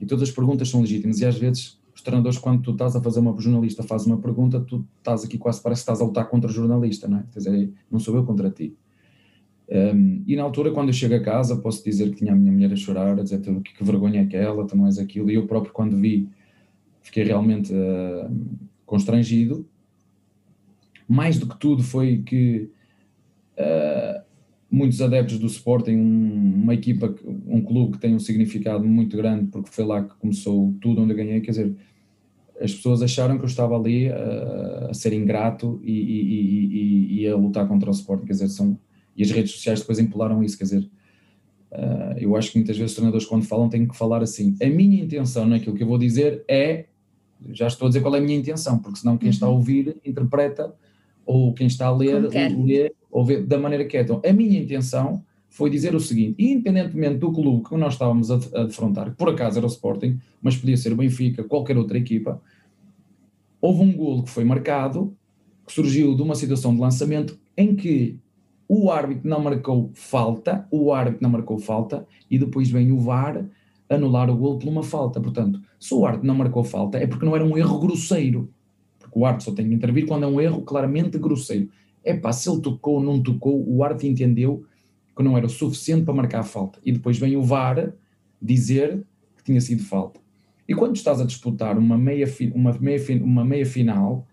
e todas as perguntas são legítimas. E às vezes, os treinadores, quando tu estás a fazer uma jornalista, faz uma pergunta, tu estás aqui quase parece que estás a lutar contra o jornalista, não é? Quer dizer, não sou eu contra ti. Um, e na altura, quando eu chego a casa, posso dizer que tinha a minha mulher a chorar, a dizer que, que vergonha é aquela, tu não és aquilo, e eu próprio, quando vi, fiquei realmente. Uh, constrangido. Mais do que tudo foi que uh, muitos adeptos do Sporting, um, uma equipa, um clube que tem um significado muito grande, porque foi lá que começou tudo onde eu ganhei, quer dizer, as pessoas acharam que eu estava ali uh, a ser ingrato e, e, e, e, a lutar contra o Sporting, quer dizer, são, e as redes sociais depois empolaram isso, quer dizer, uh, eu acho que muitas vezes os treinadores quando falam têm que falar assim, a minha intenção naquilo que eu vou dizer é já estou a dizer qual é a minha intenção, porque senão quem está a uhum. ouvir interpreta, ou quem está a ler, lê, ou vê da maneira que é. Então, a minha intenção foi dizer o seguinte: independentemente do clube que nós estávamos a, a defrontar, que por acaso era o Sporting, mas podia ser o Benfica, qualquer outra equipa, houve um golo que foi marcado, que surgiu de uma situação de lançamento em que o árbitro não marcou falta, o árbitro não marcou falta, e depois vem o VAR anular o gol por uma falta. Portanto, se o árbitro não marcou falta, é porque não era um erro grosseiro. Porque o árbitro só tem que intervir quando é um erro claramente grosseiro. É pá, se ele tocou ou não tocou, o árbitro entendeu que não era o suficiente para marcar a falta. E depois vem o VAR dizer que tinha sido falta. E quando estás a disputar uma meia, uma meia, uma meia final,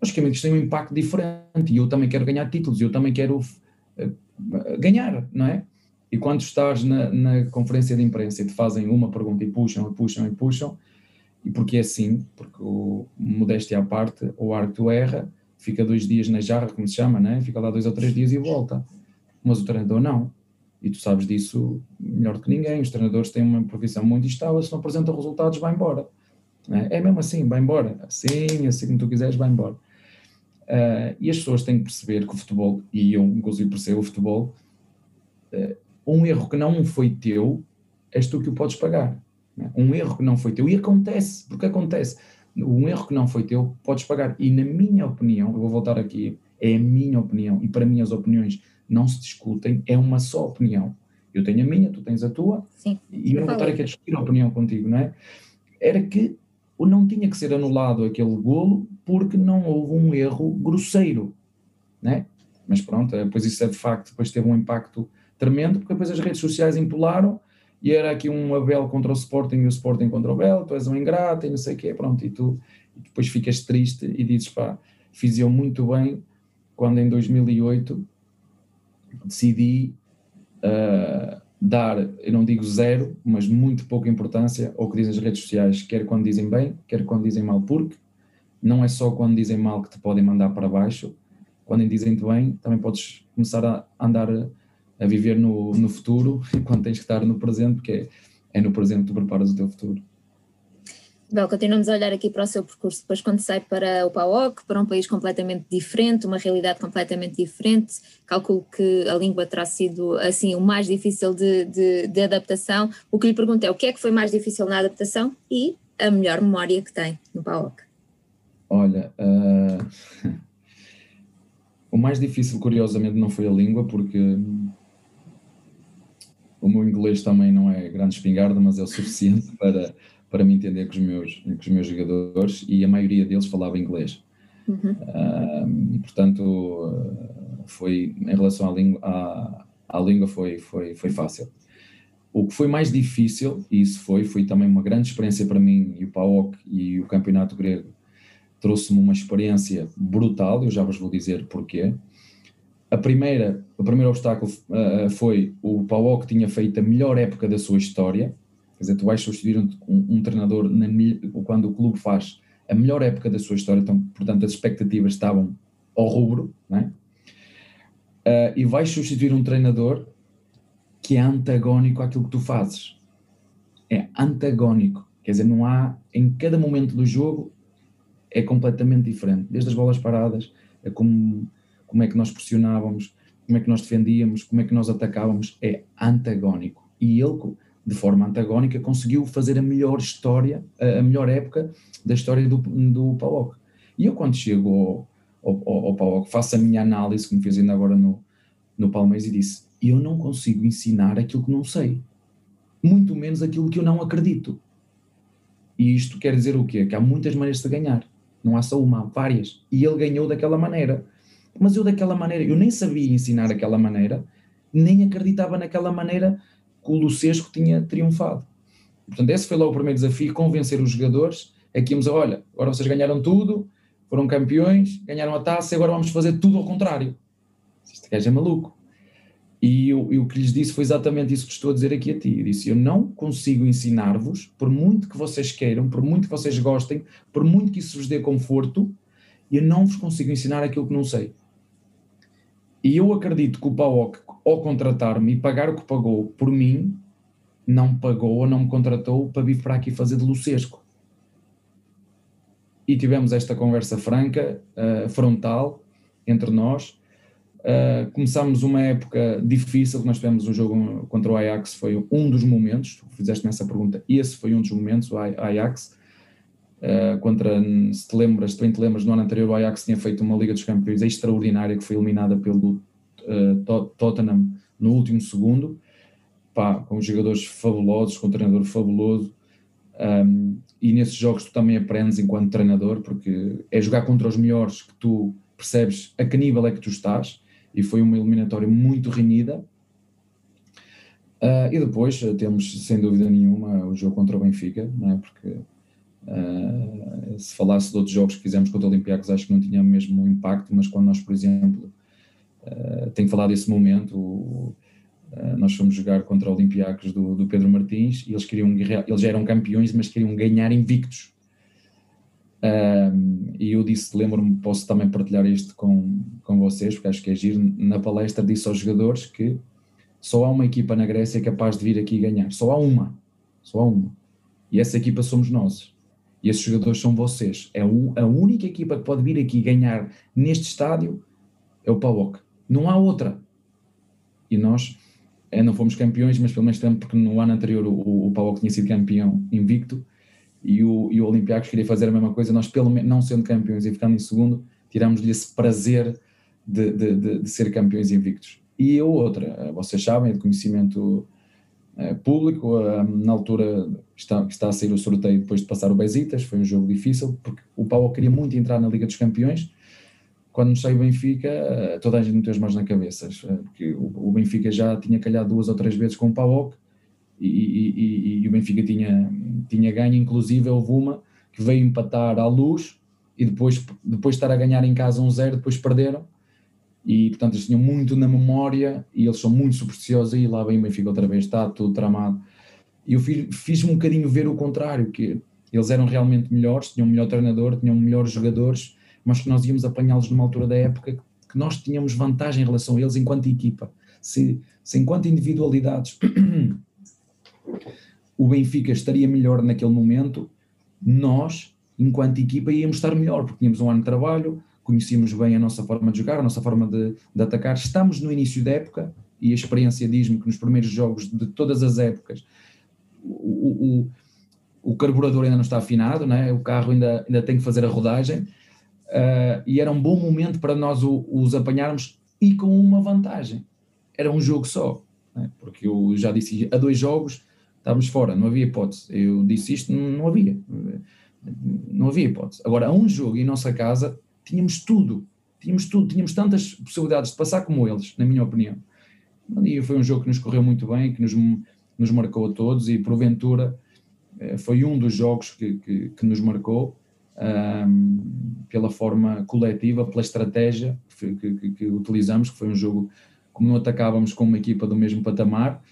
logicamente isto tem um impacto diferente. E eu também quero ganhar títulos, eu também quero uh, ganhar, não é? E quando estás na, na, conferência de imprensa e te fazem uma pergunta e puxam, e puxam, e puxam, e porque é assim, porque o modéstia à parte, o árbitro erra, fica dois dias na jarra, como se chama, né? fica lá dois ou três dias e volta. Mas o treinador não. E tu sabes disso melhor do que ninguém. Os treinadores têm uma profissão muito estável, se não apresentam resultados, vai embora. É? é mesmo assim, vai embora. Assim, assim como tu quiseres, vai embora. Uh, e as pessoas têm que perceber que o futebol, e eu inclusive percebo o futebol, uh, um erro que não foi teu, és tu que o podes pagar. Né? Um erro que não foi teu, e acontece, porque acontece. Um erro que não foi teu, podes pagar. E na minha opinião, eu vou voltar aqui, é a minha opinião, e para mim as opiniões não se discutem, é uma só opinião. Eu tenho a minha, tu tens a tua, Sim, e eu não vou estar aqui a discutir a opinião contigo, não é? Era que não tinha que ser anulado aquele golo porque não houve um erro grosseiro, né? Mas pronto, depois isso é de facto, depois teve um impacto tremendo, porque depois as redes sociais empolaram e era aqui um Abel contra o Sporting e o Sporting contra o Abel, tu és um ingrato e não sei o quê, pronto, e tu e depois ficas triste e dizes pá, fiz eu muito bem quando em 2008 decidi uh, dar, eu não digo zero, mas muito pouca importância ao que dizem as redes sociais, quer quando dizem bem, quer quando dizem mal, porque não é só quando dizem mal que te podem mandar para baixo, quando dizem-te bem, também podes começar a andar a viver no, no futuro, <laughs> quando tens que estar no presente, porque é, é no presente que tu preparas o teu futuro. Bel, continuamos a olhar aqui para o seu percurso, depois quando sai para o PAOC, para um país completamente diferente, uma realidade completamente diferente, calculo que a língua terá sido assim o mais difícil de, de, de adaptação. O que lhe pergunto é o que é que foi mais difícil na adaptação e a melhor memória que tem no PAOC? Olha, uh, <laughs> o mais difícil curiosamente não foi a língua, porque o meu inglês também não é grande espingarda, mas é o suficiente <laughs> para para me entender com os meus, com os meus jogadores e a maioria deles falava inglês. Uhum. Uh, e portanto, foi em relação à língua, à, à língua foi, foi, foi fácil. O que foi mais difícil, e isso foi, foi também uma grande experiência para mim, e o PAOK e o Campeonato Grego trouxe-me uma experiência brutal, eu já vos vou dizer porquê. A primeira, o primeiro obstáculo uh, foi o PAOK tinha feito a melhor época da sua história, Quer dizer, tu vais substituir um, um, um treinador na, quando o clube faz a melhor época da sua história, então, portanto, as expectativas estavam ao rubro, né? Uh, e vais substituir um treinador que é antagónico àquilo que tu fazes. É antagónico. Quer dizer, não há, em cada momento do jogo, é completamente diferente. Desde as bolas paradas, é como, como é que nós pressionávamos, como é que nós defendíamos, como é que nós atacávamos, é antagónico. E ele, de forma antagónica, conseguiu fazer a melhor história, a melhor época da história do, do PAOK. E eu, quando chego ao, ao, ao faço a minha análise, como fiz ainda agora no, no Palmeiras, e disse: Eu não consigo ensinar aquilo que não sei, muito menos aquilo que eu não acredito. E isto quer dizer o quê? Que há muitas maneiras de ganhar, não há só uma, há várias. E ele ganhou daquela maneira. Mas eu, daquela maneira, eu nem sabia ensinar aquela maneira, nem acreditava naquela maneira que o Lucesco tinha triunfado. Portanto, esse foi logo o primeiro desafio, convencer os jogadores a que íamos a, olha, agora vocês ganharam tudo, foram campeões, ganharam a taça, e agora vamos fazer tudo ao contrário. Este gajo é maluco. E, eu, o que lhes disse foi exatamente isso que estou a dizer aqui a ti. Eu disse, eu não consigo ensinar-vos, por muito que vocês queiram, por muito que vocês gostem, por muito que isso vos dê conforto, eu não vos consigo ensinar aquilo que não sei. E eu acredito que o PAOC, ao contratar-me e pagar o que pagou por mim, não pagou ou não me contratou para vir para aqui fazer de lucesco. E tivemos esta conversa franca, uh, frontal, entre nós. Uh, começámos uma época difícil, nós tivemos um jogo contra o Ajax, foi um dos momentos, fizeste-me essa pergunta, esse foi um dos momentos, o Ajax, Uh, contra, se te lembras, bem te lembras, no ano anterior o Ajax tinha feito uma Liga dos Campeões extraordinária que foi eliminada pelo uh, Tottenham no último segundo, pá, com jogadores fabulosos, com um treinador fabuloso, um, e nesses jogos tu também aprendes enquanto treinador, porque é jogar contra os melhores que tu percebes a que nível é que tu estás, e foi uma eliminatória muito renhida. Uh, e depois temos, sem dúvida nenhuma, o jogo contra o Benfica, não é? porque Uh, se falasse de outros jogos que fizemos contra o Olympiacos, acho que não tinha mesmo um impacto, mas quando nós, por exemplo, uh, tenho falado desse momento, uh, nós fomos jogar contra o Olympiacos do, do, Pedro Martins e eles queriam eles já eram campeões, mas queriam ganhar invictos. Uh, e eu disse, lembro-me, posso também partilhar isto com, com vocês, porque acho que é giro. Na palestra disse aos jogadores que só há uma equipa na Grécia capaz de vir aqui ganhar, só há uma, só há uma. E essa equipa somos nós. E esses jogadores são vocês. É a única equipa que pode vir aqui ganhar neste estádio é o PAOK. Não há outra. E nós é, não fomos campeões, mas pelo menos tempo, porque no ano anterior o, o tinha sido campeão invicto e o, e o Olympiacos queria fazer a mesma coisa. Nós, pelo menos, não sendo campeões e ficando em segundo, tiramos-lhe esse prazer de, de, de, de, ser campeões invictos. E eu, outra, vocês sabem, de conhecimento eh, público. Eh, na altura está, está a sair o sorteio depois de passar o Besiktas, foi um jogo difícil, porque o Paulo queria muito entrar na Liga dos Campeões. Quando saiu o Benfica, eh, toda a gente meteu as mãos na cabeça, porque o, Benfica já tinha calhado duas ou três vezes com o Paulo e, e, e, e, o Benfica tinha, tinha ganho, inclusive houve uma que veio empatar à luz e depois, depois de estar a ganhar em casa um zero, depois perderam. E portanto eles tinham muito na memória e eles são muito supersticiosos. E lá vem o Benfica outra vez, está tudo tramado. E eu fiz, fiz um bocadinho ver o contrário, que eles eram realmente melhores, tinham um melhor treinador, tinham melhores jogadores, mas que nós íamos apanhá-los numa altura da época que nós tínhamos vantagem em relação a eles enquanto equipa. Se, se enquanto individualidades <clears throat> o Benfica estaria melhor naquele momento, nós, enquanto equipa, íamos estar melhor, porque tínhamos um ano de trabalho, conhecíamos bem a nossa forma de jogar, a nossa forma de, de atacar. Estamos no início da época e a experiência diz-me que nos primeiros jogos de todas as épocas o, o, o carburador ainda não está afinado, né? o carro ainda, ainda tem que fazer a rodagem uh, e era um bom momento para nós o, os apanharmos e com uma vantagem. Era um jogo só, né? porque eu já disse, a dois jogos estávamos fora, não havia hipótese. Eu disse isto, não, havia. Não havia hipótese. Agora, a um jogo em nossa casa, tínhamos tudo. Tínhamos tudo. Tínhamos tantas possibilidades de passar como eles, na minha opinião. E foi um jogo que nos correu muito bem, que nos, nos marcou a todos e, porventura, eh, foi um dos jogos que, que, que nos marcou um, pela forma coletiva, pela estratégia que, que, que, utilizamos, que foi um jogo, como não atacávamos com uma equipa do mesmo patamar,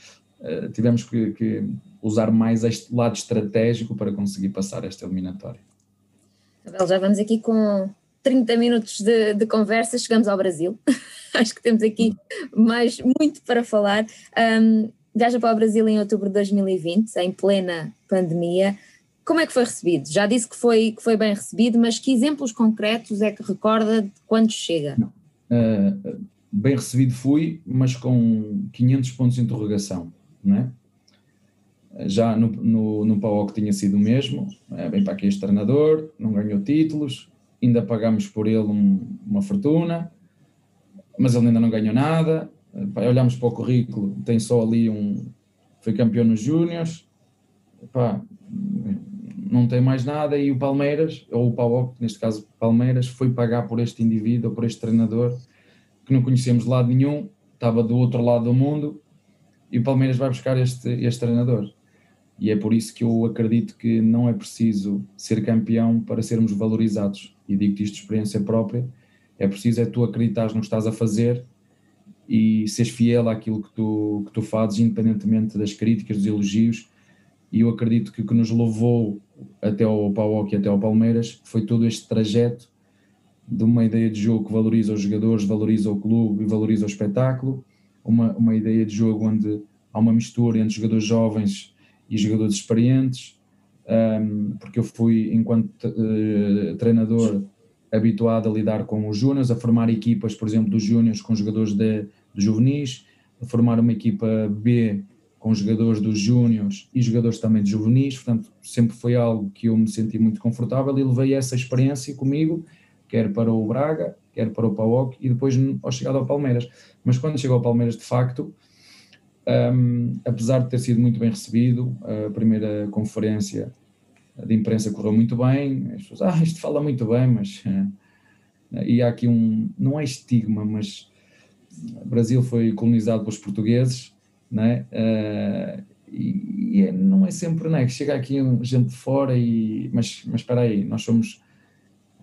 eh, tivemos que, que, usar mais este lado estratégico para conseguir passar esta eliminatória. Abel, já vamos aqui com 30 minutos de, de conversa, chegamos ao Brasil. <laughs> Acho que temos aqui mais muito para falar. Um, viaja para o Brasil em outubro de 2020, em plena pandemia. Como é que foi recebido? Já disse que foi, que foi bem recebido, mas que exemplos concretos é que recorda de quando chega? Uh, bem recebido fui, mas com 500 pontos de interrogação não é? Já no, no, no tinha sido o mesmo, é, bem para aqui este treinador, não ganhou títulos, ainda pagamos por ele um, uma fortuna, mas ele ainda não ganhou nada. Olhamos para o currículo, tem só ali um. Foi campeão nos Júniors, não tem mais nada. E o Palmeiras, ou o PAOC, neste caso Palmeiras, foi pagar por este indivíduo, por este treinador, que não conhecemos de lado nenhum, estava do outro lado do mundo e o Palmeiras vai buscar este, este treinador. E é por isso que eu acredito que não é preciso ser campeão para sermos valorizados. E digo-te isto de experiência própria. É preciso é tu acreditar no que estás a fazer e seres fiel àquilo que tu, que tu fazes, independentemente das críticas, dos elogios. E eu acredito que o que nos levou até ao PAOK e até ao Palmeiras foi todo este trajeto de uma ideia de jogo que valoriza os jogadores, valoriza o clube e valoriza o espetáculo uma, uma ideia de jogo onde há uma mistura entre jogadores jovens e jogadores experientes, um, porque eu fui, enquanto uh, treinador, habituado a lidar com os júniores, a formar equipas, por exemplo, dos júniores com jogadores de, de juvenis, a formar uma equipa B com jogadores dos júniores e jogadores também de juvenis, portanto, sempre foi algo que eu me senti muito confortável e levei essa experiência comigo, quer para o Braga, quer para o PAOK e depois ao chegar ao Palmeiras. Mas quando chegou ao Palmeiras, de facto, um, apesar de ter sido muito bem recebido, a primeira conferência de imprensa correu muito bem, as pessoas, ah, isto fala muito bem, mas... Uh, e há aqui um, não é estigma, mas o Brasil foi colonizado pelos portugueses, né? Uh, e, e é, não é sempre, né? Chega aqui gente de fora e, mas, mas espera aí, nós somos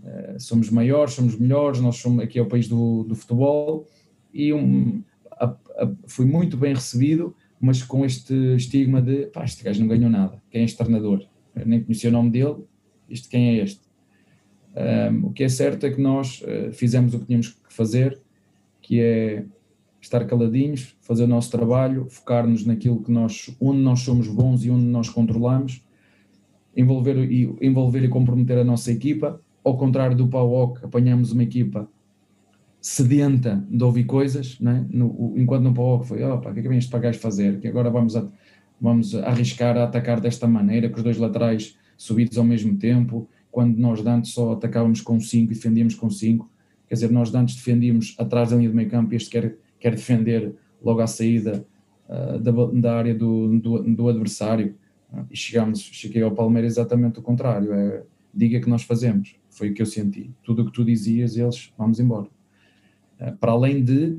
eh, somos maiores, somos melhores, nós somos aqui é o país do, do futebol e um, a, a, fui muito bem recebido, mas com este estigma de pá, este gajo não ganhou nada, quem é este treinador? Eu nem conhecia o nome dele, este quem é este? Um, o que é certo é que nós uh, fizemos o que tínhamos que fazer, que é estar caladinhos, fazer o nosso trabalho, focar-nos naquilo que nós, onde nós somos bons e onde nós controlamos, envolver e, envolver e comprometer a nossa equipa ao contrário do PAOC, apanhamos uma equipa sedenta de ouvir coisas, né? no, enquanto no PAOC foi, opa, o que é que vem este para fazer? Que agora vamos, a, vamos arriscar a atacar desta maneira, com os dois laterais subidos ao mesmo tempo, quando nós antes só atacávamos com 5 e defendíamos com 5, quer dizer, nós antes defendíamos atrás da linha do meio campo e este quer, quer defender logo à saída uh, da, da, área do, do, do adversário, uh, e chegamos, cheguei ao Palmeiras exatamente o contrário, é, diga que nós fazemos, foi o que eu senti. Tudo o que tu dizias, eles, vamos embora. Uh, para além de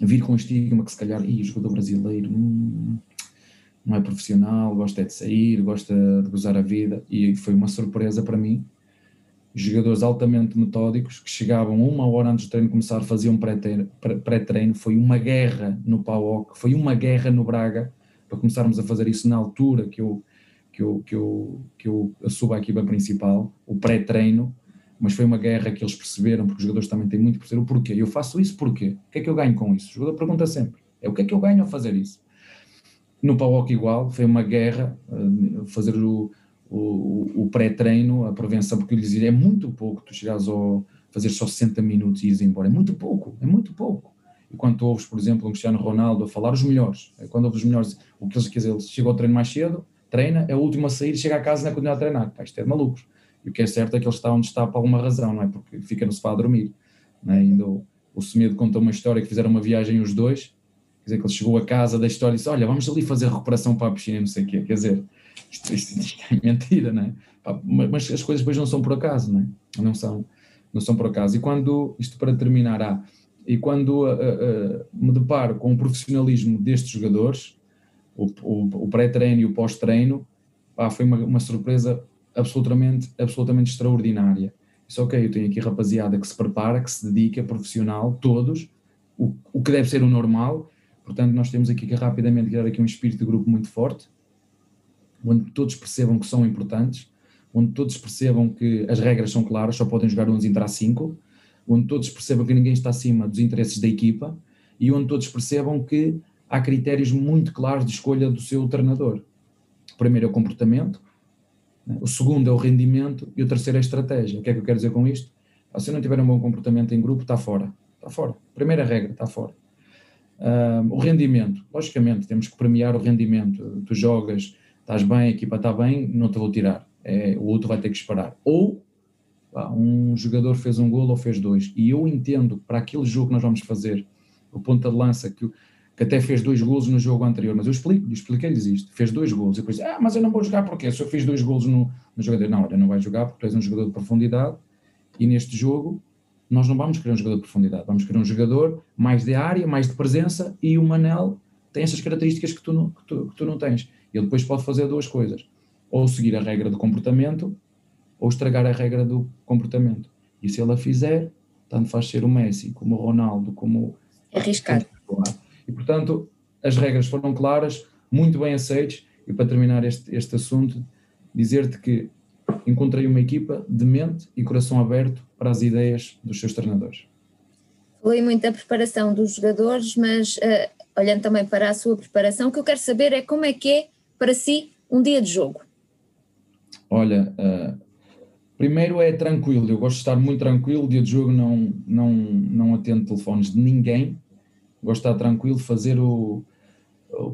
vir com o estigma que se calhar, o jogador brasileiro hum, não é profissional, gosta é de sair, gosta de gozar a vida, e foi uma surpresa para mim, jogadores altamente metódicos que chegavam uma hora antes do treino começar, faziam pré-treino, foi uma guerra no PAOC, foi uma guerra no Braga, para começarmos a fazer isso na altura que eu, que eu, que eu, que eu subo à equipa principal, o pré-treino, mas foi uma guerra que eles perceberam, porque os jogadores também têm muito que perceber o porquê. Eu faço isso porquê? O que é que eu ganho com isso? O jogador pergunta sempre, é o que é que eu ganho a fazer isso? No PAOC igual, foi uma guerra, eh, fazer o o, o pré-treino, a prevenção, porque eu lhes dizia, é muito pouco tu chegares a fazer só 60 minutos e ires embora, é muito pouco, é muito pouco. E quando tu ouves, por exemplo, o Cristiano Ronaldo a falar, os melhores, é quando ouves os melhores, o que eles quer dizer, ele chega ao treino mais cedo, treina, é o último a sair, chega a casa e não é continuar a treinar. Pá, isto é de malucos. E o que é certo é que ele está onde está por alguma razão, não é? Porque fica no sofá a dormir. É? Ainda o, o Semedo contou uma história que fizeram uma viagem os dois, quer dizer, que ele chegou a casa da história e disse: Olha, vamos ali fazer recuperação para a piscina, não sei o quê. Quer dizer, isto, é mentira, não é? Mas as coisas depois não são por acaso, não é? Não são, não são por acaso. E quando, isto para terminar, há, e quando uh, uh, me deparo com o profissionalismo destes jogadores, o, o, o pré-treino e o pós-treino, foi uma, uma surpresa absolutamente, absolutamente extraordinária. Isso ok, eu tenho aqui rapaziada que se prepara, que se dedica, profissional, todos, o, o que deve ser o normal, portanto nós temos aqui que rapidamente criar aqui um espírito de grupo muito forte, onde todos percebam que são importantes, onde todos percebam que as regras são claras, só podem jogar 11 entrar 5, onde todos percebam que ninguém está acima dos interesses da equipa e onde todos percebam que há critérios muito claros de escolha do seu treinador. O primeiro é o comportamento, né? o segundo é o rendimento e o terceiro é a estratégia. O que é que eu quero dizer com isto? Ah, se não tiver um bom comportamento em grupo, está fora. Está fora. Primeira regra, está fora. o rendimento, logicamente, temos que premiar o rendimento. Tu jogas estás bem, a equipa está bem, não te vou tirar. É, o outro vai ter que esperar. Ou um jogador fez um gol ou fez dois. E eu entendo para aquele jogo que nós vamos fazer, o ponta de lança que, que até fez dois golos no jogo anterior, mas eu explico, expliquei-lhes isto, fez dois golos, e depois, ah, mas eu não vou jogar porque se eu fiz dois golos no, no jogador, não, olha, não vai jogar porque tu és um jogador de profundidade, e neste jogo nós não vamos querer um jogador de profundidade, vamos querer um jogador mais de área, mais de presença, e o Manel tem essas características que tu não, que tu, que tu não tens. Ele depois pode fazer duas coisas: ou seguir a regra do comportamento, ou estragar a regra do comportamento. E se ele a fizer, tanto faz ser o Messi, como o Ronaldo, como. Arriscado. E portanto, as regras foram claras, muito bem aceites. E para terminar este, este assunto, dizer-te que encontrei uma equipa de mente e coração aberto para as ideias dos seus treinadores. Falei muito da preparação dos jogadores, mas uh, olhando também para a sua preparação, o que eu quero saber é como é que é para si um dia de jogo? Olha, uh, primeiro é tranquilo, eu gosto de estar muito tranquilo, dia de jogo não, não, não atendo telefones de ninguém, gosto de estar tranquilo, fazer o,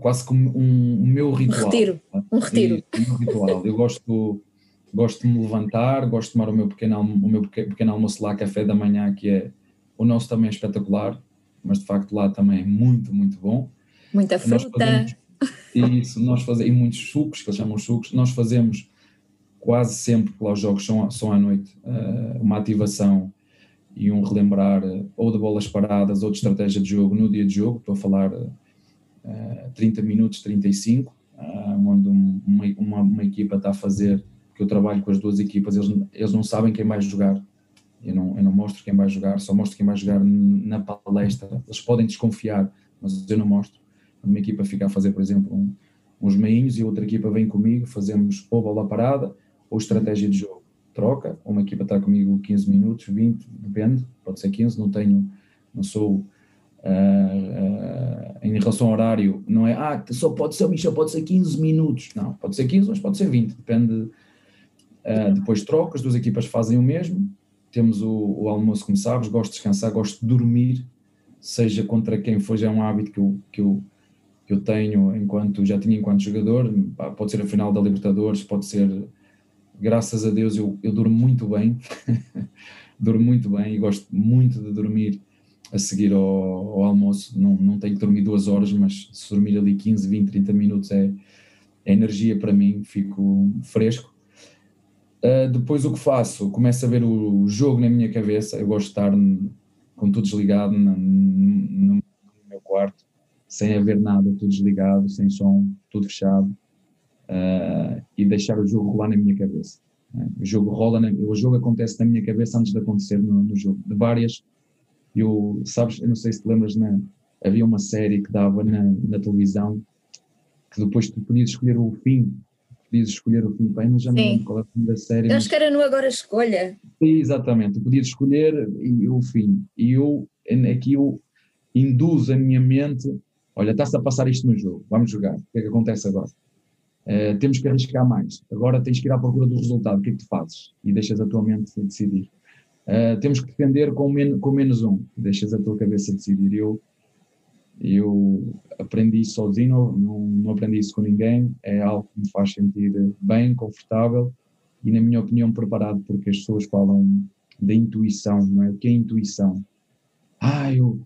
quase como um, um meu ritual. Um retiro, um retiro. E, um ritual. Eu gosto, gosto de me levantar, gosto de tomar o meu pequeno, o meu pequeno almoço lá, café da manhã, que é o nosso também é espetacular, mas de facto lá também é muito, muito bom. Muita fruta. Fazemos, isso, nós fazemos, e muitos sucos, que eles chamam sucos, nós fazemos quase sempre que lá os jogos são, são à noite, uh, uma ativação e um relembrar uh, ou de bolas paradas ou de estratégia de jogo no dia de jogo, estou a falar uh, eh, 30 minutos, 35, uh, onde um, uma, uma, uma, equipa está a fazer, que eu trabalho com as duas equipas, eles, eles não sabem quem vai jogar, eu não, eu não mostro quem vai jogar, só mostro quem vai jogar na palestra, eles podem desconfiar, mas eu não mostro, uma equipa fica a fazer, por exemplo, um, uns meinhos e outra equipa vem comigo, fazemos ou bola parada ou estratégia de jogo. Troca, uma equipa está comigo 15 minutos, 20, depende, pode ser 15, não tenho, não sou. Uh, uh, em relação ao horário, não é, ah, só pode ser, Michel, pode ser 15 minutos, não, pode ser 15, mas pode ser 20, depende. Uh, depois troca, as duas equipas fazem o mesmo. Temos o, o almoço, como sabes, gosto de descansar, gosto de dormir, seja contra quem for, já é um hábito que eu, que eu eu tenho enquanto já tinha enquanto jogador, pode ser a final da Libertadores, pode ser, graças a Deus, eu, eu durmo muito bem, <laughs> durmo muito bem e gosto muito de dormir a seguir ao, ao, almoço. Não, não tenho que dormir duas horas, mas se dormir ali 15, 20, 30 minutos é, é energia para mim, fico fresco. Uh, depois o que faço? Começo a ver o jogo na minha cabeça. Eu gosto de estar com tudo desligado no, no meu quarto sem haver nada, tudo desligado, sem som, tudo fechado, uh, e deixar o jogo rolar na minha cabeça. O jogo rola, o jogo acontece na minha cabeça antes de acontecer no, no jogo. De várias, eu, sabes, eu não sei se te lembras, na, havia uma série que dava na, na televisão que depois tu podias escolher o fim, podias escolher o fim, bem, mas já não lembro qual é o fim da série. Eu acho que era no Agora Escolha. Sim, exatamente, tu podias escolher e, o fim. E eu, aqui eu induzo a minha mente, olha, está-se a passar isto no jogo, vamos jogar, o que é que acontece agora? Uh, temos que arriscar mais. Agora tens que ir à procura do resultado. O que é que tu fazes? E deixas a tua mente decidir. Uh, temos que defender com, men com menos um. Deixas a tua cabeça decidir. Eu, eu aprendi isso sozinho, não, não aprendi isso com ninguém. É algo que me faz sentir bem, confortável e, na minha opinião, preparado, porque as pessoas falam da intuição, não é? O que é intuição? Ah, eu.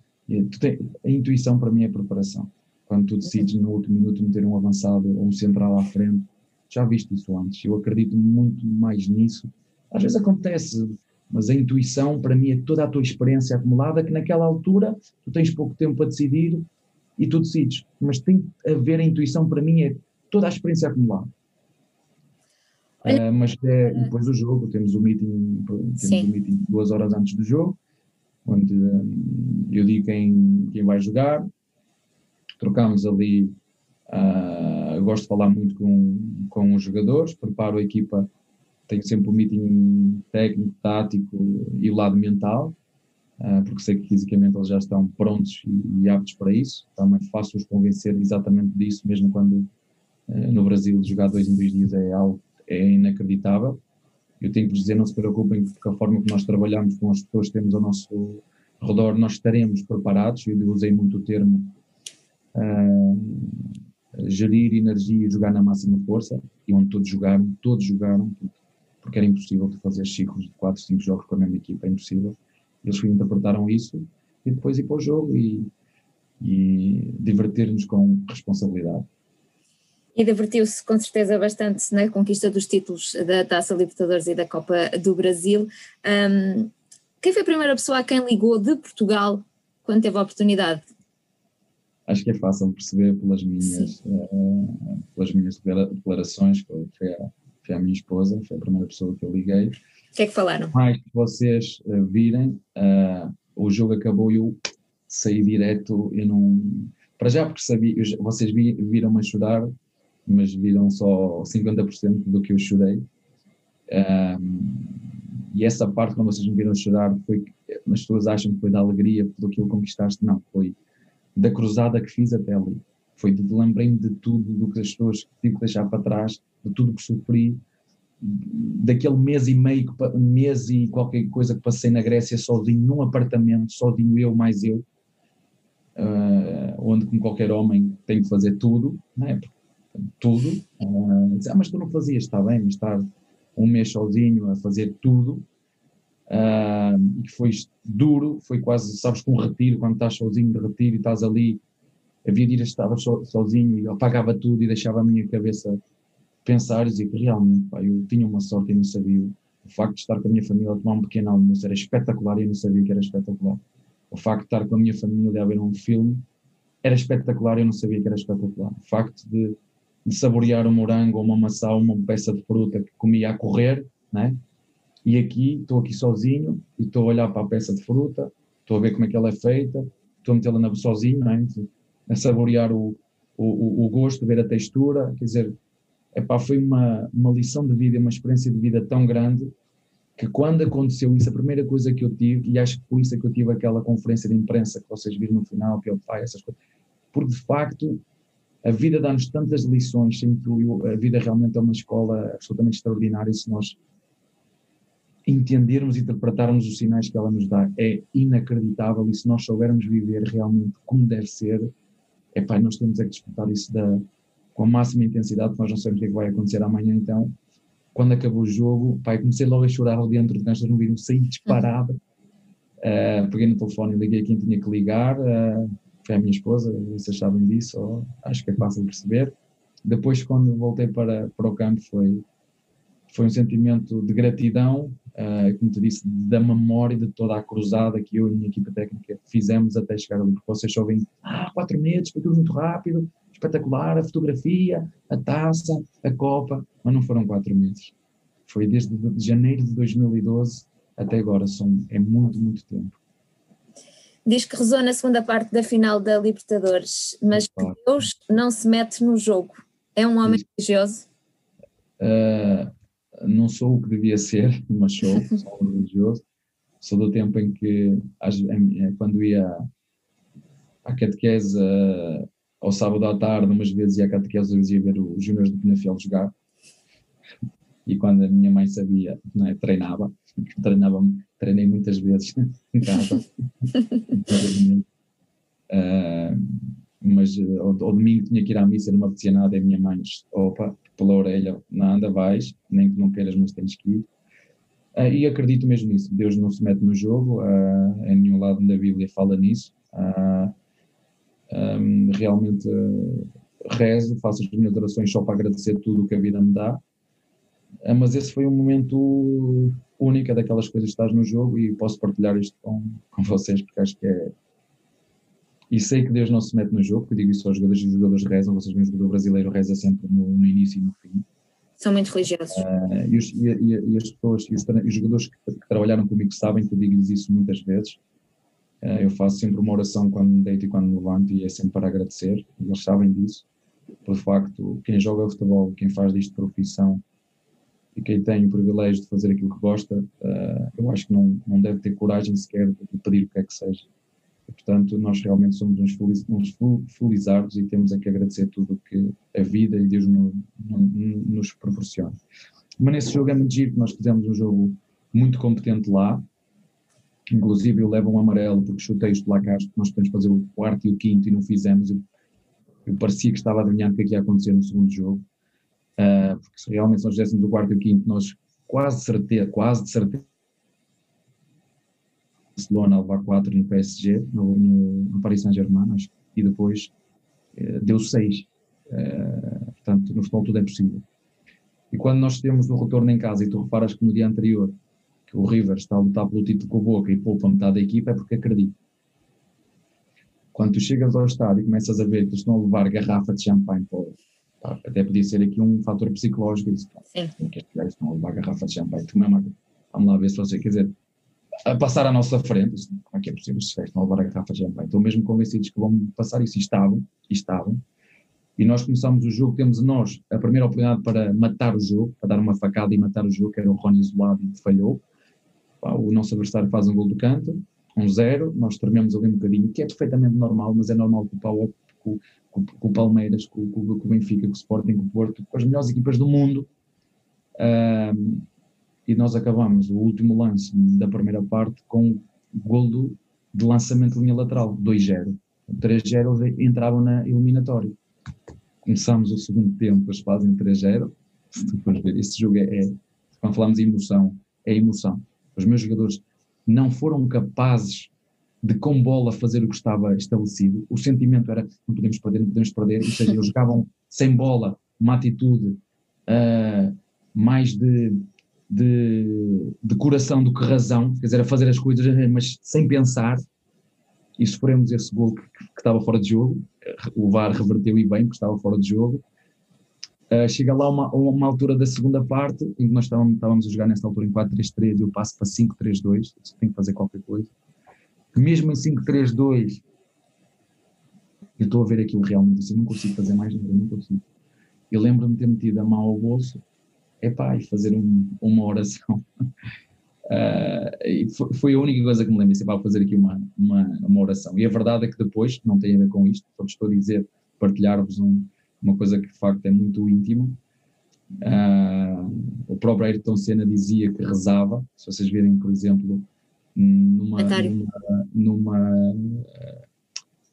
A intuição para mim é preparação quando tu decides no último minuto meter um avançado ou um central à frente, já viste isso antes. Eu acredito muito mais nisso. Às vezes acontece, mas a intuição para mim é toda a tua experiência acumulada que naquela altura tu tens pouco tempo para decidir e tu decides. Mas tem a ver a intuição para mim é toda a experiência acumulada. Uh, mas é, depois do jogo temos o meeting, temos o meeting duas horas antes do jogo, onde um, eu digo quem, quem vai jogar, trocamos ali, uh, gosto de falar muito com, com os jogadores, preparo a equipa, tenho sempre um meeting técnico, tático e o lado mental, uh, porque sei que fisicamente eles já estão prontos e, e aptos para isso, também faço-os convencer exatamente disso, mesmo quando uh, no Brasil jogar dois em dois dias é algo é inacreditável. Eu tenho que dizer, não se preocupem, porque a forma que nós trabalhamos com as pessoas que temos ao nosso redor, nós estaremos preparados. Eu usei muito o termo uh, gerir energia e jogar na máxima força, e onde todos jogaram, todos jogaram, porque, porque era impossível tu fazer ciclos de 4, 5 jogos com a mesma equipa, é impossível. Eles interpretaram isso e depois ir para o jogo e, e divertir-nos com responsabilidade. E divertiu-se com certeza bastante na conquista dos títulos da Taça Libertadores e da Copa do Brasil. Um, quem foi a primeira pessoa a quem ligou de Portugal quando teve a oportunidade? acho que é fácil perceber pelas minhas, uh, pelas minhas declarações, foi, foi, a, foi a minha esposa, foi a primeira pessoa que eu liguei. O que é que falaram? Mais que vocês uh, virem, uh, o jogo acabou e eu saí direto, eu não... Para já porque sabia, eu, vocês viram-me chorar, mas viram só 50% do que eu chorei. e essa parte, quando vocês me viram chorar, foi as pessoas acham que foi da alegria pelo que eu conquistaste. Não, foi da cruzada que fiz até ali. Foi de lembrei-me de tudo do que as pessoas tive que deixar para trás, de tudo que sofri, daquele mês e meio, mês e qualquer coisa que passei na Grécia sozinho, num apartamento, sozinho eu mais eu, uh, onde como qualquer homem tem que fazer tudo, não é? Tudo. Uh, ah, mas tu não fazias, está bem, mas estar um mês sozinho a fazer tudo, uh, e que foi duro, foi quase, sabes, com um retiro, quando estás sozinho de retiro e estás ali, havia dias que estava so, sozinho e apagava tudo e deixava a minha cabeça pensar e dizer que realmente, pá, eu tinha uma sorte e não sabia. O facto de estar com a minha família a tomar um pequeno almoço era espetacular e eu não sabia que era espetacular. O facto de estar com a minha família a ver um filme era espetacular e eu não sabia que era espetacular. O facto de, de saborear um morango uma maçã uma peça de fruta que comia a correr, né? E aqui, estou aqui sozinho e estou a olhar para a peça de fruta, estou a ver como é que ela é feita, estou a metê-la sozinho, é? a saborear o, o, o, gosto, ver a textura, quer dizer, epá, foi uma, uma lição de vida, uma experiência de vida tão grande que quando aconteceu isso, a primeira coisa que eu tive, e acho que por isso é que eu tive aquela conferência de imprensa que vocês viram no final, que é o pai, essas coisas, porque de facto a vida dá-nos tantas lições, sempre a vida realmente é uma escola absolutamente extraordinária, se nós entendermos e interpretarmos os sinais que ela nos dá. É inacreditável e se nós soubermos viver realmente como deve ser, é pá, nós temos é que disputar isso da, com a máxima intensidade, porque nós não sabemos o que, é que vai acontecer amanhã, então, quando acabou o jogo, pá, comecei logo a chorar ali dentro de nós não viram, saí disparado, uh, peguei no telefone e liguei quem tinha que ligar, uh, foi a minha esposa, vocês sabem disso, ou, acho que é fácil perceber. Depois, quando voltei para, para o campo, foi, foi um sentimento de gratidão uh, como te disse, da memória de toda a cruzada que eu e a minha equipa técnica fizemos até chegar ali, porque vocês só vêm, ah, quatro meses, foi tudo muito rápido, espetacular, a fotografia, a taça, a copa, mas não foram quatro meses. foi desde janeiro de 2012 até agora, são, é muito, muito tempo. Diz que rezou na segunda parte da final da Libertadores, mas que Deus não se mete no jogo. É um homem religioso? Uh, não sou o que devia ser, <laughs> mas sou, sou um religioso. Sou do tempo em que, quando ia à catequese ao sábado à tarde, umas vezes ia à catequese, eu ia ver os júniores do Penafiel jogar. E quando a minha mãe sabia, não é, treinava, treinava treinei muitas vezes <laughs> em casa. uh, mas ao, ao, domingo tinha que ir à missa, não me apetecia nada, e a minha mãe, opa, pela orelha, nada, vais, nem que não queiras, mas tens que ir. Uh, e acredito mesmo nisso, Deus não se mete no jogo, uh, em nenhum lado da Bíblia fala nisso. Uh, um, realmente rezo, faço as minhas orações só para agradecer tudo o que a vida me dá. mas esse foi um momento único, daquelas coisas que estás no jogo e posso partilhar isto com, com vocês porque acho que é e sei que Deus não se mete no jogo, porque eu digo isso aos jogadores, os jogadores rezam, vocês veem o jogador brasileiro reza sempre no, no, início e no fim. São muito religiosos. Uh, e, os, e, e, as pessoas, e os, os jogadores que, que, trabalharam comigo sabem que eu digo-lhes isso muitas vezes. Uh, eu faço sempre uma oração quando me deito e quando me levanto e é sempre para agradecer. Eles sabem disso. Pelo facto, quem joga futebol, quem faz disto profissão e quem tem o privilégio de fazer aquilo que gosta, uh, eu acho que não, não deve ter coragem sequer de pedir o que é que seja. Portanto, nós realmente somos uns, feliz, uns e temos a que agradecer tudo o que a vida e Deus no, no, nos proporciona. Mas nesse jogo é muito giro nós fizemos um jogo muito competente lá, inclusive eu levo um amarelo porque chutei os placares, nós podemos fazer o quarto e o quinto e não fizemos, eu, eu parecia que estava a adivinhar o que, é que ia acontecer no segundo jogo, uh, porque se realmente nós fizéssemos o quarto e o quinto, nós quase certeza, quase de certeza Barcelona a levar 4 no PSG, no, no, Paris Saint-Germain, e depois eh, deu 6. Eh, portanto, no futebol tudo é possível. E quando nós temos o retorno em casa, e tu reparas que no dia anterior que o River está a lutar pelo título com a boca e poupa metade da equipa, é porque acredita. Quando tu chegas ao estádio e começas a ver que estão a levar garrafa de champanhe, até podia ser aqui um fator psicológico. Sim. Que estão a levar garrafa de champanhe, vamos lá ver se você quer dizer a passar à nossa frente. Como é que é possível se não levar a garrafa de champanhe? Estão mesmo convencidos que vão passar isso e estavam, e estavam. E nós começamos o jogo, temos nós a primeira oportunidade para matar o jogo, para dar uma facada e matar o jogo, que era o Rony isolado e falhou. O nosso adversário faz um gol do canto, um zero, nós trememos ali um bocadinho, que é perfeitamente normal, mas é normal com o, Paulo, com, com o Palmeiras, com, com, com, o Benfica, com o Sporting, com o Porto, com as melhores equipas do mundo. Um, e nós acabamos o último lance da primeira parte com o gol do, de lançamento de linha lateral, 2-0. 3-0 eles entravam na eliminatória. Começamos o segundo tempo, eles fazem 3-0. Se ver, esse jogo é, é, quando falamos de emoção, é emoção. Os meus jogadores não foram capazes de com bola fazer o que estava estabelecido. O sentimento era não podemos perder, não podemos perder. Ou seja, eles jogavam sem bola, uma atitude uh, mais de de, de coração do que razão, quer dizer, a fazer as coisas, mas sem pensar, e sofremos esse gol que, que, estava fora de jogo, o VAR reverteu e bem, porque estava fora de jogo. Uh, chega lá uma, uma altura da segunda parte, em que nós estávamos, estávamos a jogar nessa altura em 4-3-3, eu passo para 5-3-2, tenho que fazer qualquer coisa. Mesmo em 5-3-2, eu estou a ver aquilo realmente, assim, não consigo fazer mais nada, não consigo. Eu lembro-me de ter metido a mão ao bolso epá, e fazer um, uma oração. <laughs> Uh, foi, a única coisa que me lembro, para fazer aqui uma, uma, uma, oração. E a verdade é que depois, não tem a ver com isto, só estou a dizer, partilhar-vos um, uma coisa que de facto é muito íntima. Uh, o próprio Ayrton Senna dizia que rezava, se vocês virem, por exemplo, numa, numa, numa uh,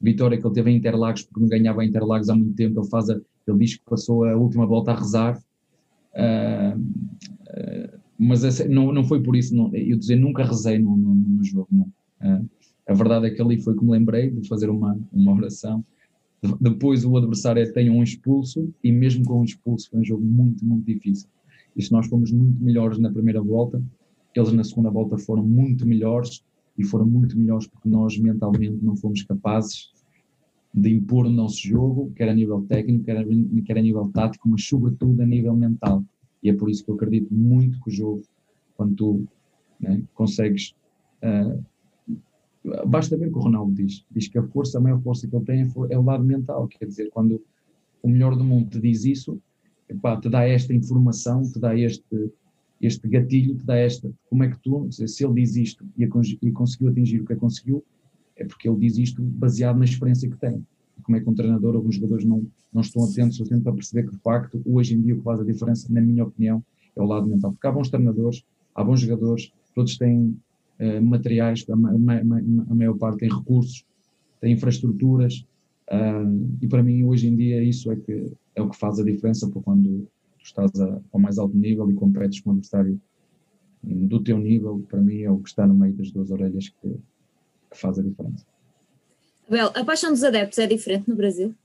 vitória que ele teve em Interlagos, porque não ganhava em Interlagos há muito tempo, ele, faz a, ele diz que passou a última volta a rezar Uh, uh, mas essa, não, não foi por isso, não, eu dizer, nunca rezei no, no, jogo. Uh, a verdade é que ali foi que me lembrei de fazer uma, uma oração. Depois o adversário tem um expulso e mesmo com um expulso foi um jogo muito, muito difícil. E se nós fomos muito melhores na primeira volta, eles na segunda volta foram muito melhores e foram muito melhores porque nós mentalmente não fomos capazes de impor o nosso jogo, quer a nível técnico, quer a, quer a nível tático, mas sobretudo a nível mental. E é por isso que eu acredito muito que o jogo, quando tu né, consegues. Uh, basta ver o que o Ronaldo diz. Diz que a força, a maior força que ele tem é, é o lado mental. Quer dizer, quando o melhor do mundo te diz isso, epá, te dá esta informação, te dá este, este gatilho, te dá esta. Como é que tu, se ele diz isto e, e conseguiu atingir o que conseguiu, é porque ele diz isto baseado na experiência que tem. Como é que um treinador ou os jogadores não, não estão atentos suficiente para perceber que, de facto, hoje em dia o que faz a diferença, na minha opinião, é o lado mental. Porque há bons treinadores, há bons jogadores, todos têm uh, materiais, a, ma, ma, a, maior parte tem recursos, tem infraestruturas, uh, e para mim, hoje em dia, isso é, que, é o que faz a diferença para quando estás a, ao mais alto nível e competes com um adversário do teu nível, para mim é o que está no meio das duas orelhas que, que faz a diferença. Abel, a paixão dos adeptos é diferente no Brasil?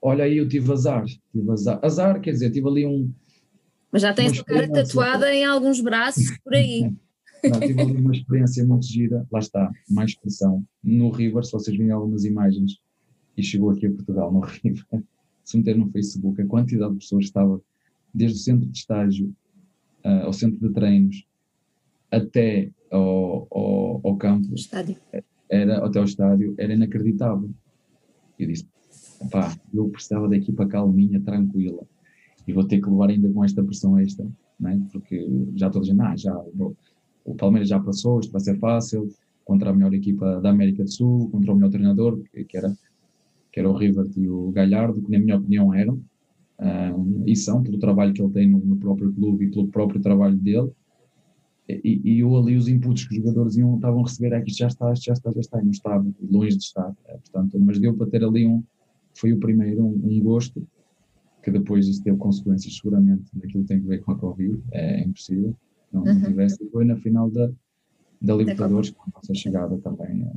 Olha, aí eu tive azar, tive azar, azar quer dizer, tive ali um... Mas já tens a cara tatuada em alguns braços por aí. <laughs> Não, tive ali uma experiência muito gira, lá está, mais expressão. No River, se vocês virem algumas imagens, e chegou aqui a Portugal, no River, se meter no Facebook, a quantidade de pessoas estava desde o centro de estágio uh, ao centro de treinos até ao, ao, ao campo, estádio. Era, até ao estádio, era inacreditável. Eu disse, pá, eu precisava da equipa calminha, tranquila, e vou ter que levar ainda com esta pressão extra, né? porque já estou dizendo, ah, já, o Palmeiras já passou, isto vai ser fácil, contra a melhor equipa da América do Sul, contra o melhor treinador, que era, que era o River e o Galhardo, que na minha opinião eram, um, e são, pelo trabalho que ele tem no, no próprio clube e pelo próprio trabalho dele, e, e eu ali os inputs que os jogadores iam, estavam a receber é que isto já está, já está, já está, e não estava, longe de estar, é, portanto, mas deu para ter ali um, foi o primeiro, um, um, gosto, que depois isso teve consequências seguramente naquilo que tem a ver com a Covid, é, é impossível, não, uhum. não tivesse, foi na final da, da Libertadores, com a nossa chegada também, é,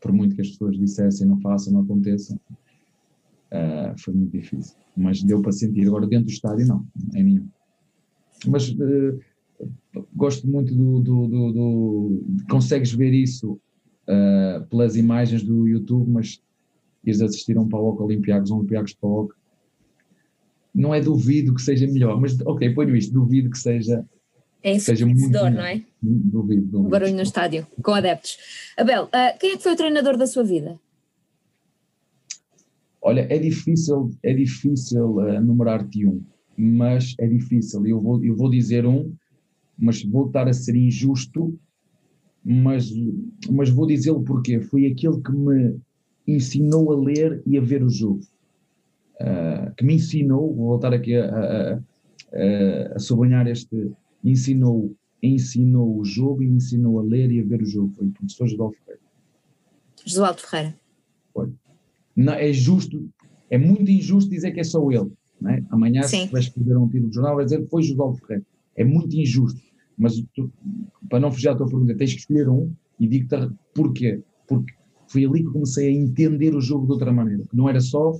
por muito que as pessoas dissessem não façam, não aconteça, é, foi muito difícil, mas deu para sentir, agora dentro do estádio não, em nenhum. Mas uh, gosto muito do, do, do, do, consegues ver isso uh, pelas imagens do YouTube, mas ires assistir a um PAOC Olympiacos, um Olympiacos PAOC, não é duvido que seja melhor, mas ok, ponho isto, duvido que seja é seja muito não é? Duvido, duvido. O barulho no estádio, com adeptos. Abel, uh, quem é que foi o treinador da sua vida? Olha, é difícil, é difícil uh, numerar-te um, mas é difícil. Eu vou, eu vou dizer um mas vou estar a ser injusto, mas, mas vou dizê-lo porque foi aquele que me ensinou a ler e a ver o jogo. Uh, que me ensinou, vou voltar aqui a, a, a, a sublinhar este, ensinou, ensinou o jogo e me ensinou a ler e a ver o jogo. Foi o professor José Ferreira. José Ferreira. Foi. Não, é justo, é muito injusto dizer que é só ele. É? Amanhã, Sim. se vai escrever um título de jornal, vai dizer que foi José Ferreira. É muito injusto. Mas tu, para não fugir à tua pergunta, tens que escolher um e digo-te porquê. Porque foi ali que comecei a entender o jogo de outra maneira. Não era só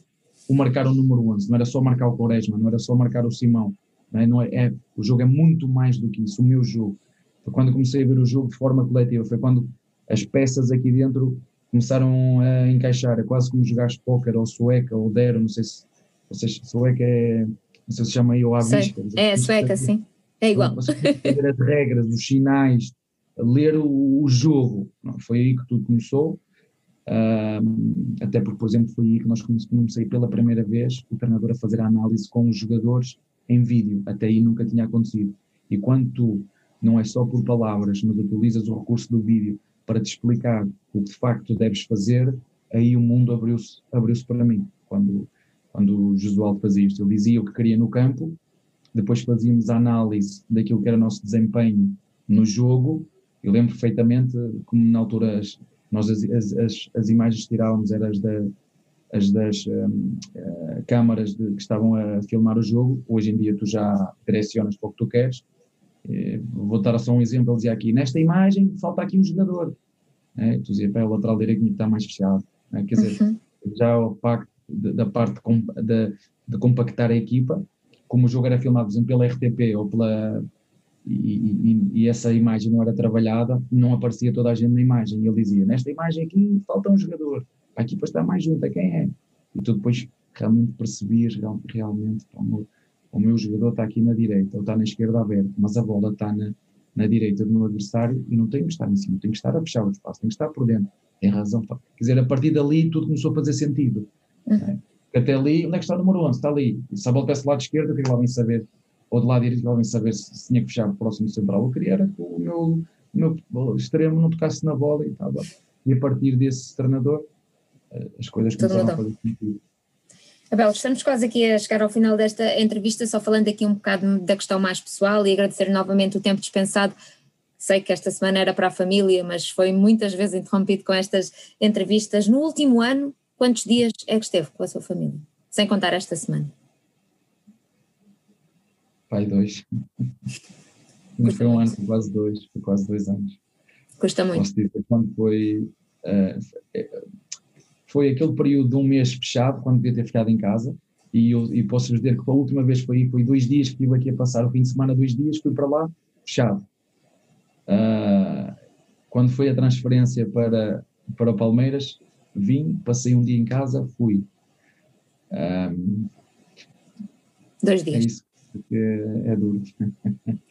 o marcar o número 11, não era só marcar o Quaresma, não era só marcar o Simão. É? Não é, é, o jogo é muito mais do que isso, o meu jogo. Foi quando comecei a ver o jogo de forma coletiva, foi quando as peças aqui dentro começaram a encaixar. É quase como jogar póquer ou sueca ou dero, não sei se vocês, sueca é, não sei se chama aí ou à vista. É, sueca, sim. É igual. Entender as regras, os sinais, ler o, o jogo. Não, foi aí que tudo começou. Uh, até porque, por exemplo, foi aí que nós comecei pela primeira vez o treinador a fazer a análise com os jogadores em vídeo. Até aí nunca tinha acontecido. E quando tu, não é só por palavras, mas utilizas o recurso do vídeo para te explicar o que de facto deves fazer, aí o mundo abriu-se abriu para mim. Quando, quando o Josualdo fazia isto, ele dizia o que queria no campo depois fazíamos a análise daquilo que era o nosso desempenho no jogo. Eu lembro perfeitamente como na altura as, nós as, as, as imagens que tirávamos eram as, da, as das um, uh, eh, câmaras de, que estavam a filmar o jogo. Hoje em dia tu já direcionas para o que tu queres. Uh, vou dar só um exemplo, ele dizia aqui, nesta imagem falta aqui um jogador. É, tu dizia, para o lateral direito está mais fechado. Quer dizer, uhum. já o facto da parte de, de compactar a equipa, como o jogo era filmado, por exemplo, pela RTP ou pela. E, e, e, essa imagem não era trabalhada, não aparecia toda a gente na imagem. E ele dizia: Nesta imagem aqui falta um jogador, a equipa está mais junta, quem é? E tu depois realmente percebias realmente o meu, o meu jogador está aqui na direita ou está na esquerda aberto, mas a bola está na, na direita do meu adversário e não tenho que estar em cima, tenho que estar a fechar o espaço, tenho que estar por dentro. Tem razão. Quer dizer, a partir dali tudo começou a fazer sentido. Uhum. Até ali, onde é que está o número 11? Está ali. E se a bola do lado esquerdo, eu queria lá bem saber, ou do lado direito, eu queria lá bem saber se, se tinha que fechar o próximo central. Eu queria era que o meu, o meu extremo não tocasse na bola e estava. E a partir desse treinador, as coisas começaram a fazer sentido. Abel, estamos quase aqui a chegar ao final desta entrevista, só falando aqui um bocado da questão mais pessoal e agradecer novamente o tempo dispensado. Sei que esta semana era para a família, mas foi muitas vezes interrompido com estas entrevistas. No último ano, quantos dias é que esteve com a sua família? Sem contar esta semana. Pai, dois. Não foi um ano, foi quase dois, foi quase dois anos. Custa muito. Posso dizer, quando foi. Uh, foi aquele período de um mês fechado, quando devia ter ficado em casa, e, eu, e posso dizer que a última vez foi, foi dois dias que estive aqui a passar o fim de semana, dois dias, fui para lá, fechado. Uh, quando foi a transferência para, para o Palmeiras, vim, passei um dia em casa, fui. Um, dois dias. É isso, é duro. <laughs>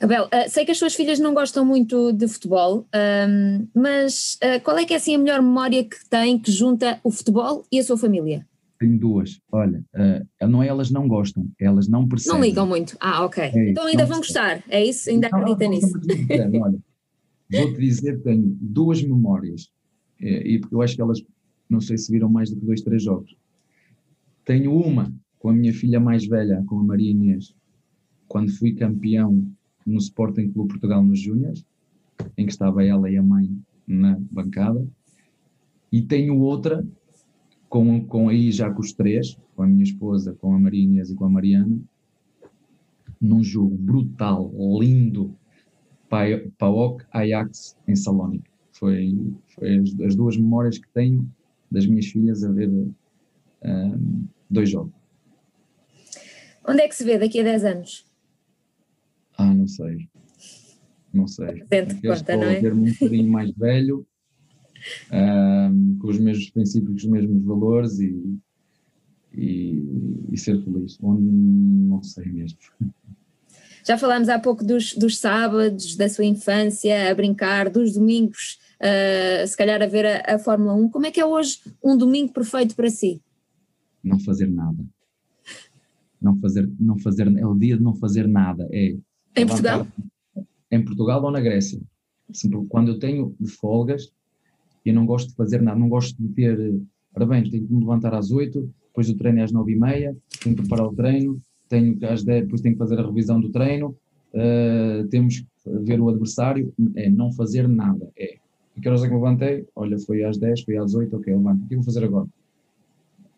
Abel, uh, sei que as suas filhas não gostam muito de futebol, um, mas uh, qual é que é assim a melhor memória que tem que junta o futebol e a sua família? Tenho duas. Olha, uh, não é elas não gostam, elas não percebem. Não ligam muito. Ah, ok. É, então ainda vão gostar, é isso? Ainda acredita nisso? Olha, vou-te dizer que tenho duas memórias, e porque eu acho que elas, não sei se viram mais do que dois, três jogos. Tenho uma com a minha filha mais velha, com a Maria Inês, quando fui campeão no Sporting Clube Portugal nos Júniors, em que estava ela e a mãe na bancada, e tenho outra com, com aí já com os três, com a minha esposa, com a Maria e com a Mariana, num jogo brutal, lindo, PAOK Ajax em Salónica. Foi, foi as, as, duas memórias que tenho das minhas filhas a ver um, dois jogos. Onde é que se vê daqui a 10 anos? Ah, não sei. Não sei. Conta, não é? ver-me um bocadinho mais velho, um, com os mesmos princípios, os mesmos valores e, e, e ser feliz. Onde não sei mesmo. Já falámos há pouco dos, dos sábados, da sua infância, a brincar, dos domingos, uh, se calhar a ver a, a Fórmula 1. Como é que é hoje um domingo perfeito para si? Não fazer nada. Não fazer, não fazer, é o dia de não fazer nada. É em Portugal? Em Portugal ou na Grécia. Quando eu tenho de folgas, eu não gosto de fazer nada, não gosto de ter, ora bem, tenho que me levantar às 8, depois o treino é às 9 e meia, tenho que preparar o treino, tenho que às 10, depois tenho que fazer a revisão do treino, uh, temos que ver o adversário, é não fazer nada, é. E que horas é que me levantei? Olha, foi às 10, foi às 8, ok, levanto, o que vou fazer agora?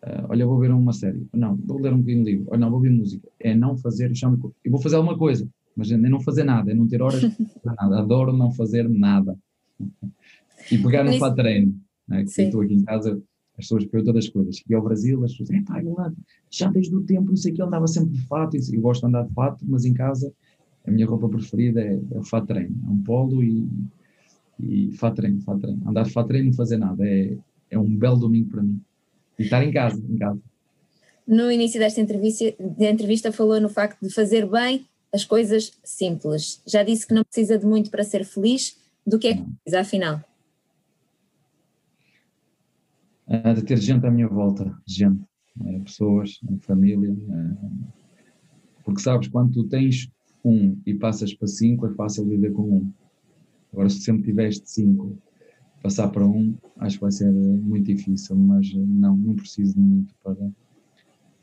Uh, olha, vou ver uma série, não, vou ler um bocadinho de livro, olha, não, vou ouvir música, é não fazer, chama eu vou fazer alguma coisa, mas é não fazer nada, é não ter horas <laughs> para nada. Adoro não fazer nada. E pegar no fato treino. Né? Que estou aqui em casa, as pessoas perguntam todas as coisas. Cheguei ao Brasil, as pessoas dizem, pá, já desde o tempo, não sei o que, ele andava sempre de fato. Eu gosto de andar de fato, mas em casa a minha roupa preferida é, é o fato treino. É um polo e, e fato treino, fato treino. Andar de fato treino e não fazer nada. É, é um belo domingo para mim. E estar em casa, em casa. No início desta entrevista, de entrevista falou no facto de fazer bem as coisas simples. Já disse que não precisa de muito para ser feliz. Do que é que precisa, afinal? De ter gente à minha volta, gente, uh, pessoas, uh, família. porque sabes, quando tu tens um e passas para cinco, é fácil viver com um. Agora, se sempre tiveste cinco, passar para um, acho que vai ser muito difícil, mas não, não preciso de muito para,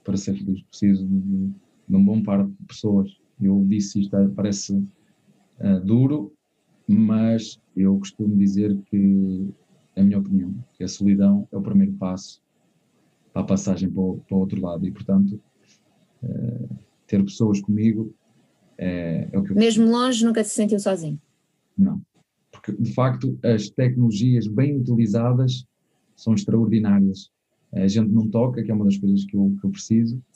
para ser feliz. Preciso de, de um bom par de pessoas eu disse isto, parece uh, duro, mas eu costumo dizer que, a minha opinião, que a solidão é o primeiro passo para a passagem para o, para o outro lado e, portanto, uh, ter pessoas comigo é, é o que eu Mesmo longe, nunca se sentiu sozinho? Não, porque de facto as tecnologias bem utilizadas são extraordinárias. A gente não toca, que é uma das coisas que eu, que eu preciso, eh,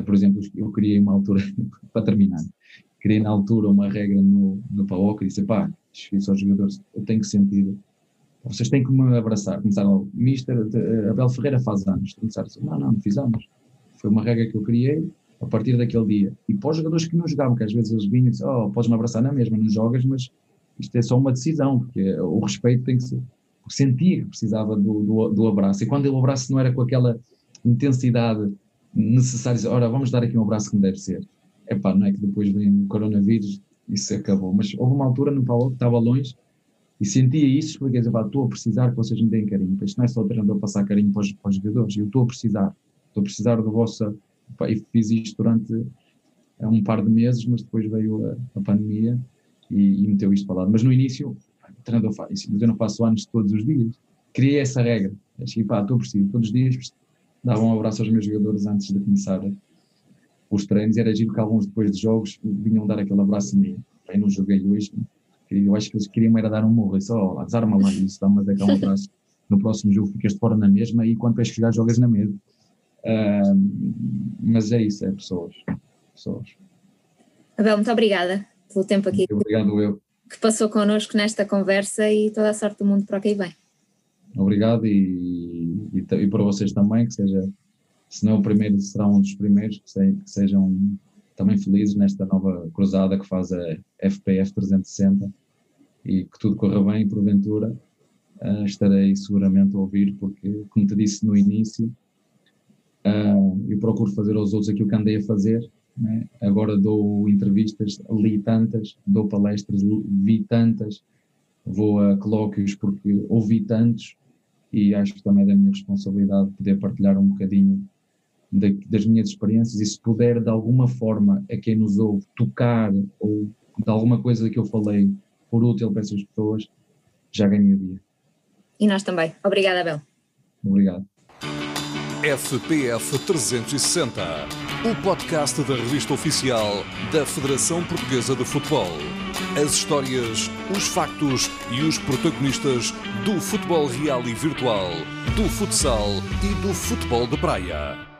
por exemplo, eu criei uma altura, <laughs> para terminar, criei na altura uma regra no, no PAOC e disse, pá, disse aos jogadores, eu tenho que sentir, vocês têm que me abraçar. Começaram, Mister, Abel Ferreira faz anos. Começaram a dizer, não, não, não fiz anos. Foi uma regra que eu criei, a partir daquele dia. E para os jogadores que não jogavam, que às vezes eles vinham e diziam, oh, podes-me abraçar na mesma, não jogas, mas isto é só uma decisão, porque o respeito tem que ser. Sentia que precisava do, do, do abraço, e quando o abraço não era com aquela intensidade necessária, ora, vamos dar aqui um abraço como deve ser. É pá, não é que depois vem o coronavírus, isso acabou. Mas houve uma altura no Paulo que estava longe e sentia isso, expliquei, estou a precisar que vocês me deem carinho. Isto não é só o treinador passar carinho para os, para os jogadores, eu estou a precisar, estou a precisar do vosso. E fiz isto durante um par de meses, mas depois veio a, a pandemia e, e, meteu isto para lá. Mas no início, o treinador faz isso, mas eu não faço anos todos os dias. Criei essa regra. Achei, pá, estou a precisar, todos os dias dava um abraço aos meus jogadores antes de começar os treinos. Era giro que alguns depois de jogos vinham dar aquele abraço a mim. Eu não joguei hoje, eu acho que eles queriam era dar um morro, só desarma lá isso, dá-me dar um abraço. No próximo jogo ficas de fora na mesma e quando vais chegar jogas na mesma. Uh, mas é isso, é pessoas. pessoas. Abel, muito obrigada pelo tempo aqui. Muito obrigado eu. Que passou connosco nesta conversa e toda a sorte do mundo para o que vem. Obrigado e, e, para vocês também, que seja, se não o primeiro, será um dos primeiros, que, se, que sejam também felizes nesta nova cruzada que faz a FPF 360 e que tudo corra bem, porventura uh, estarei seguramente a ouvir, porque, como te disse no início, uh, eu procuro fazer aos outros aquilo que andei a fazer. Né? Agora dou entrevistas, li tantas, dou palestras, vi tantas, vou a colóquios porque ouvi tantos e acho que também é da minha responsabilidade poder partilhar um bocadinho de, das minhas experiências e se puder de alguma forma a quem nos ouve tocar ou de alguma coisa que eu falei por útil para essas pessoas, já ganhei o dia. E nós também. Obrigada, Abel. Obrigado. FPF 360, o podcast da revista oficial da Federação Portuguesa de Futebol. As histórias, os factos e os protagonistas do futebol real e virtual, do futsal e do futebol de praia.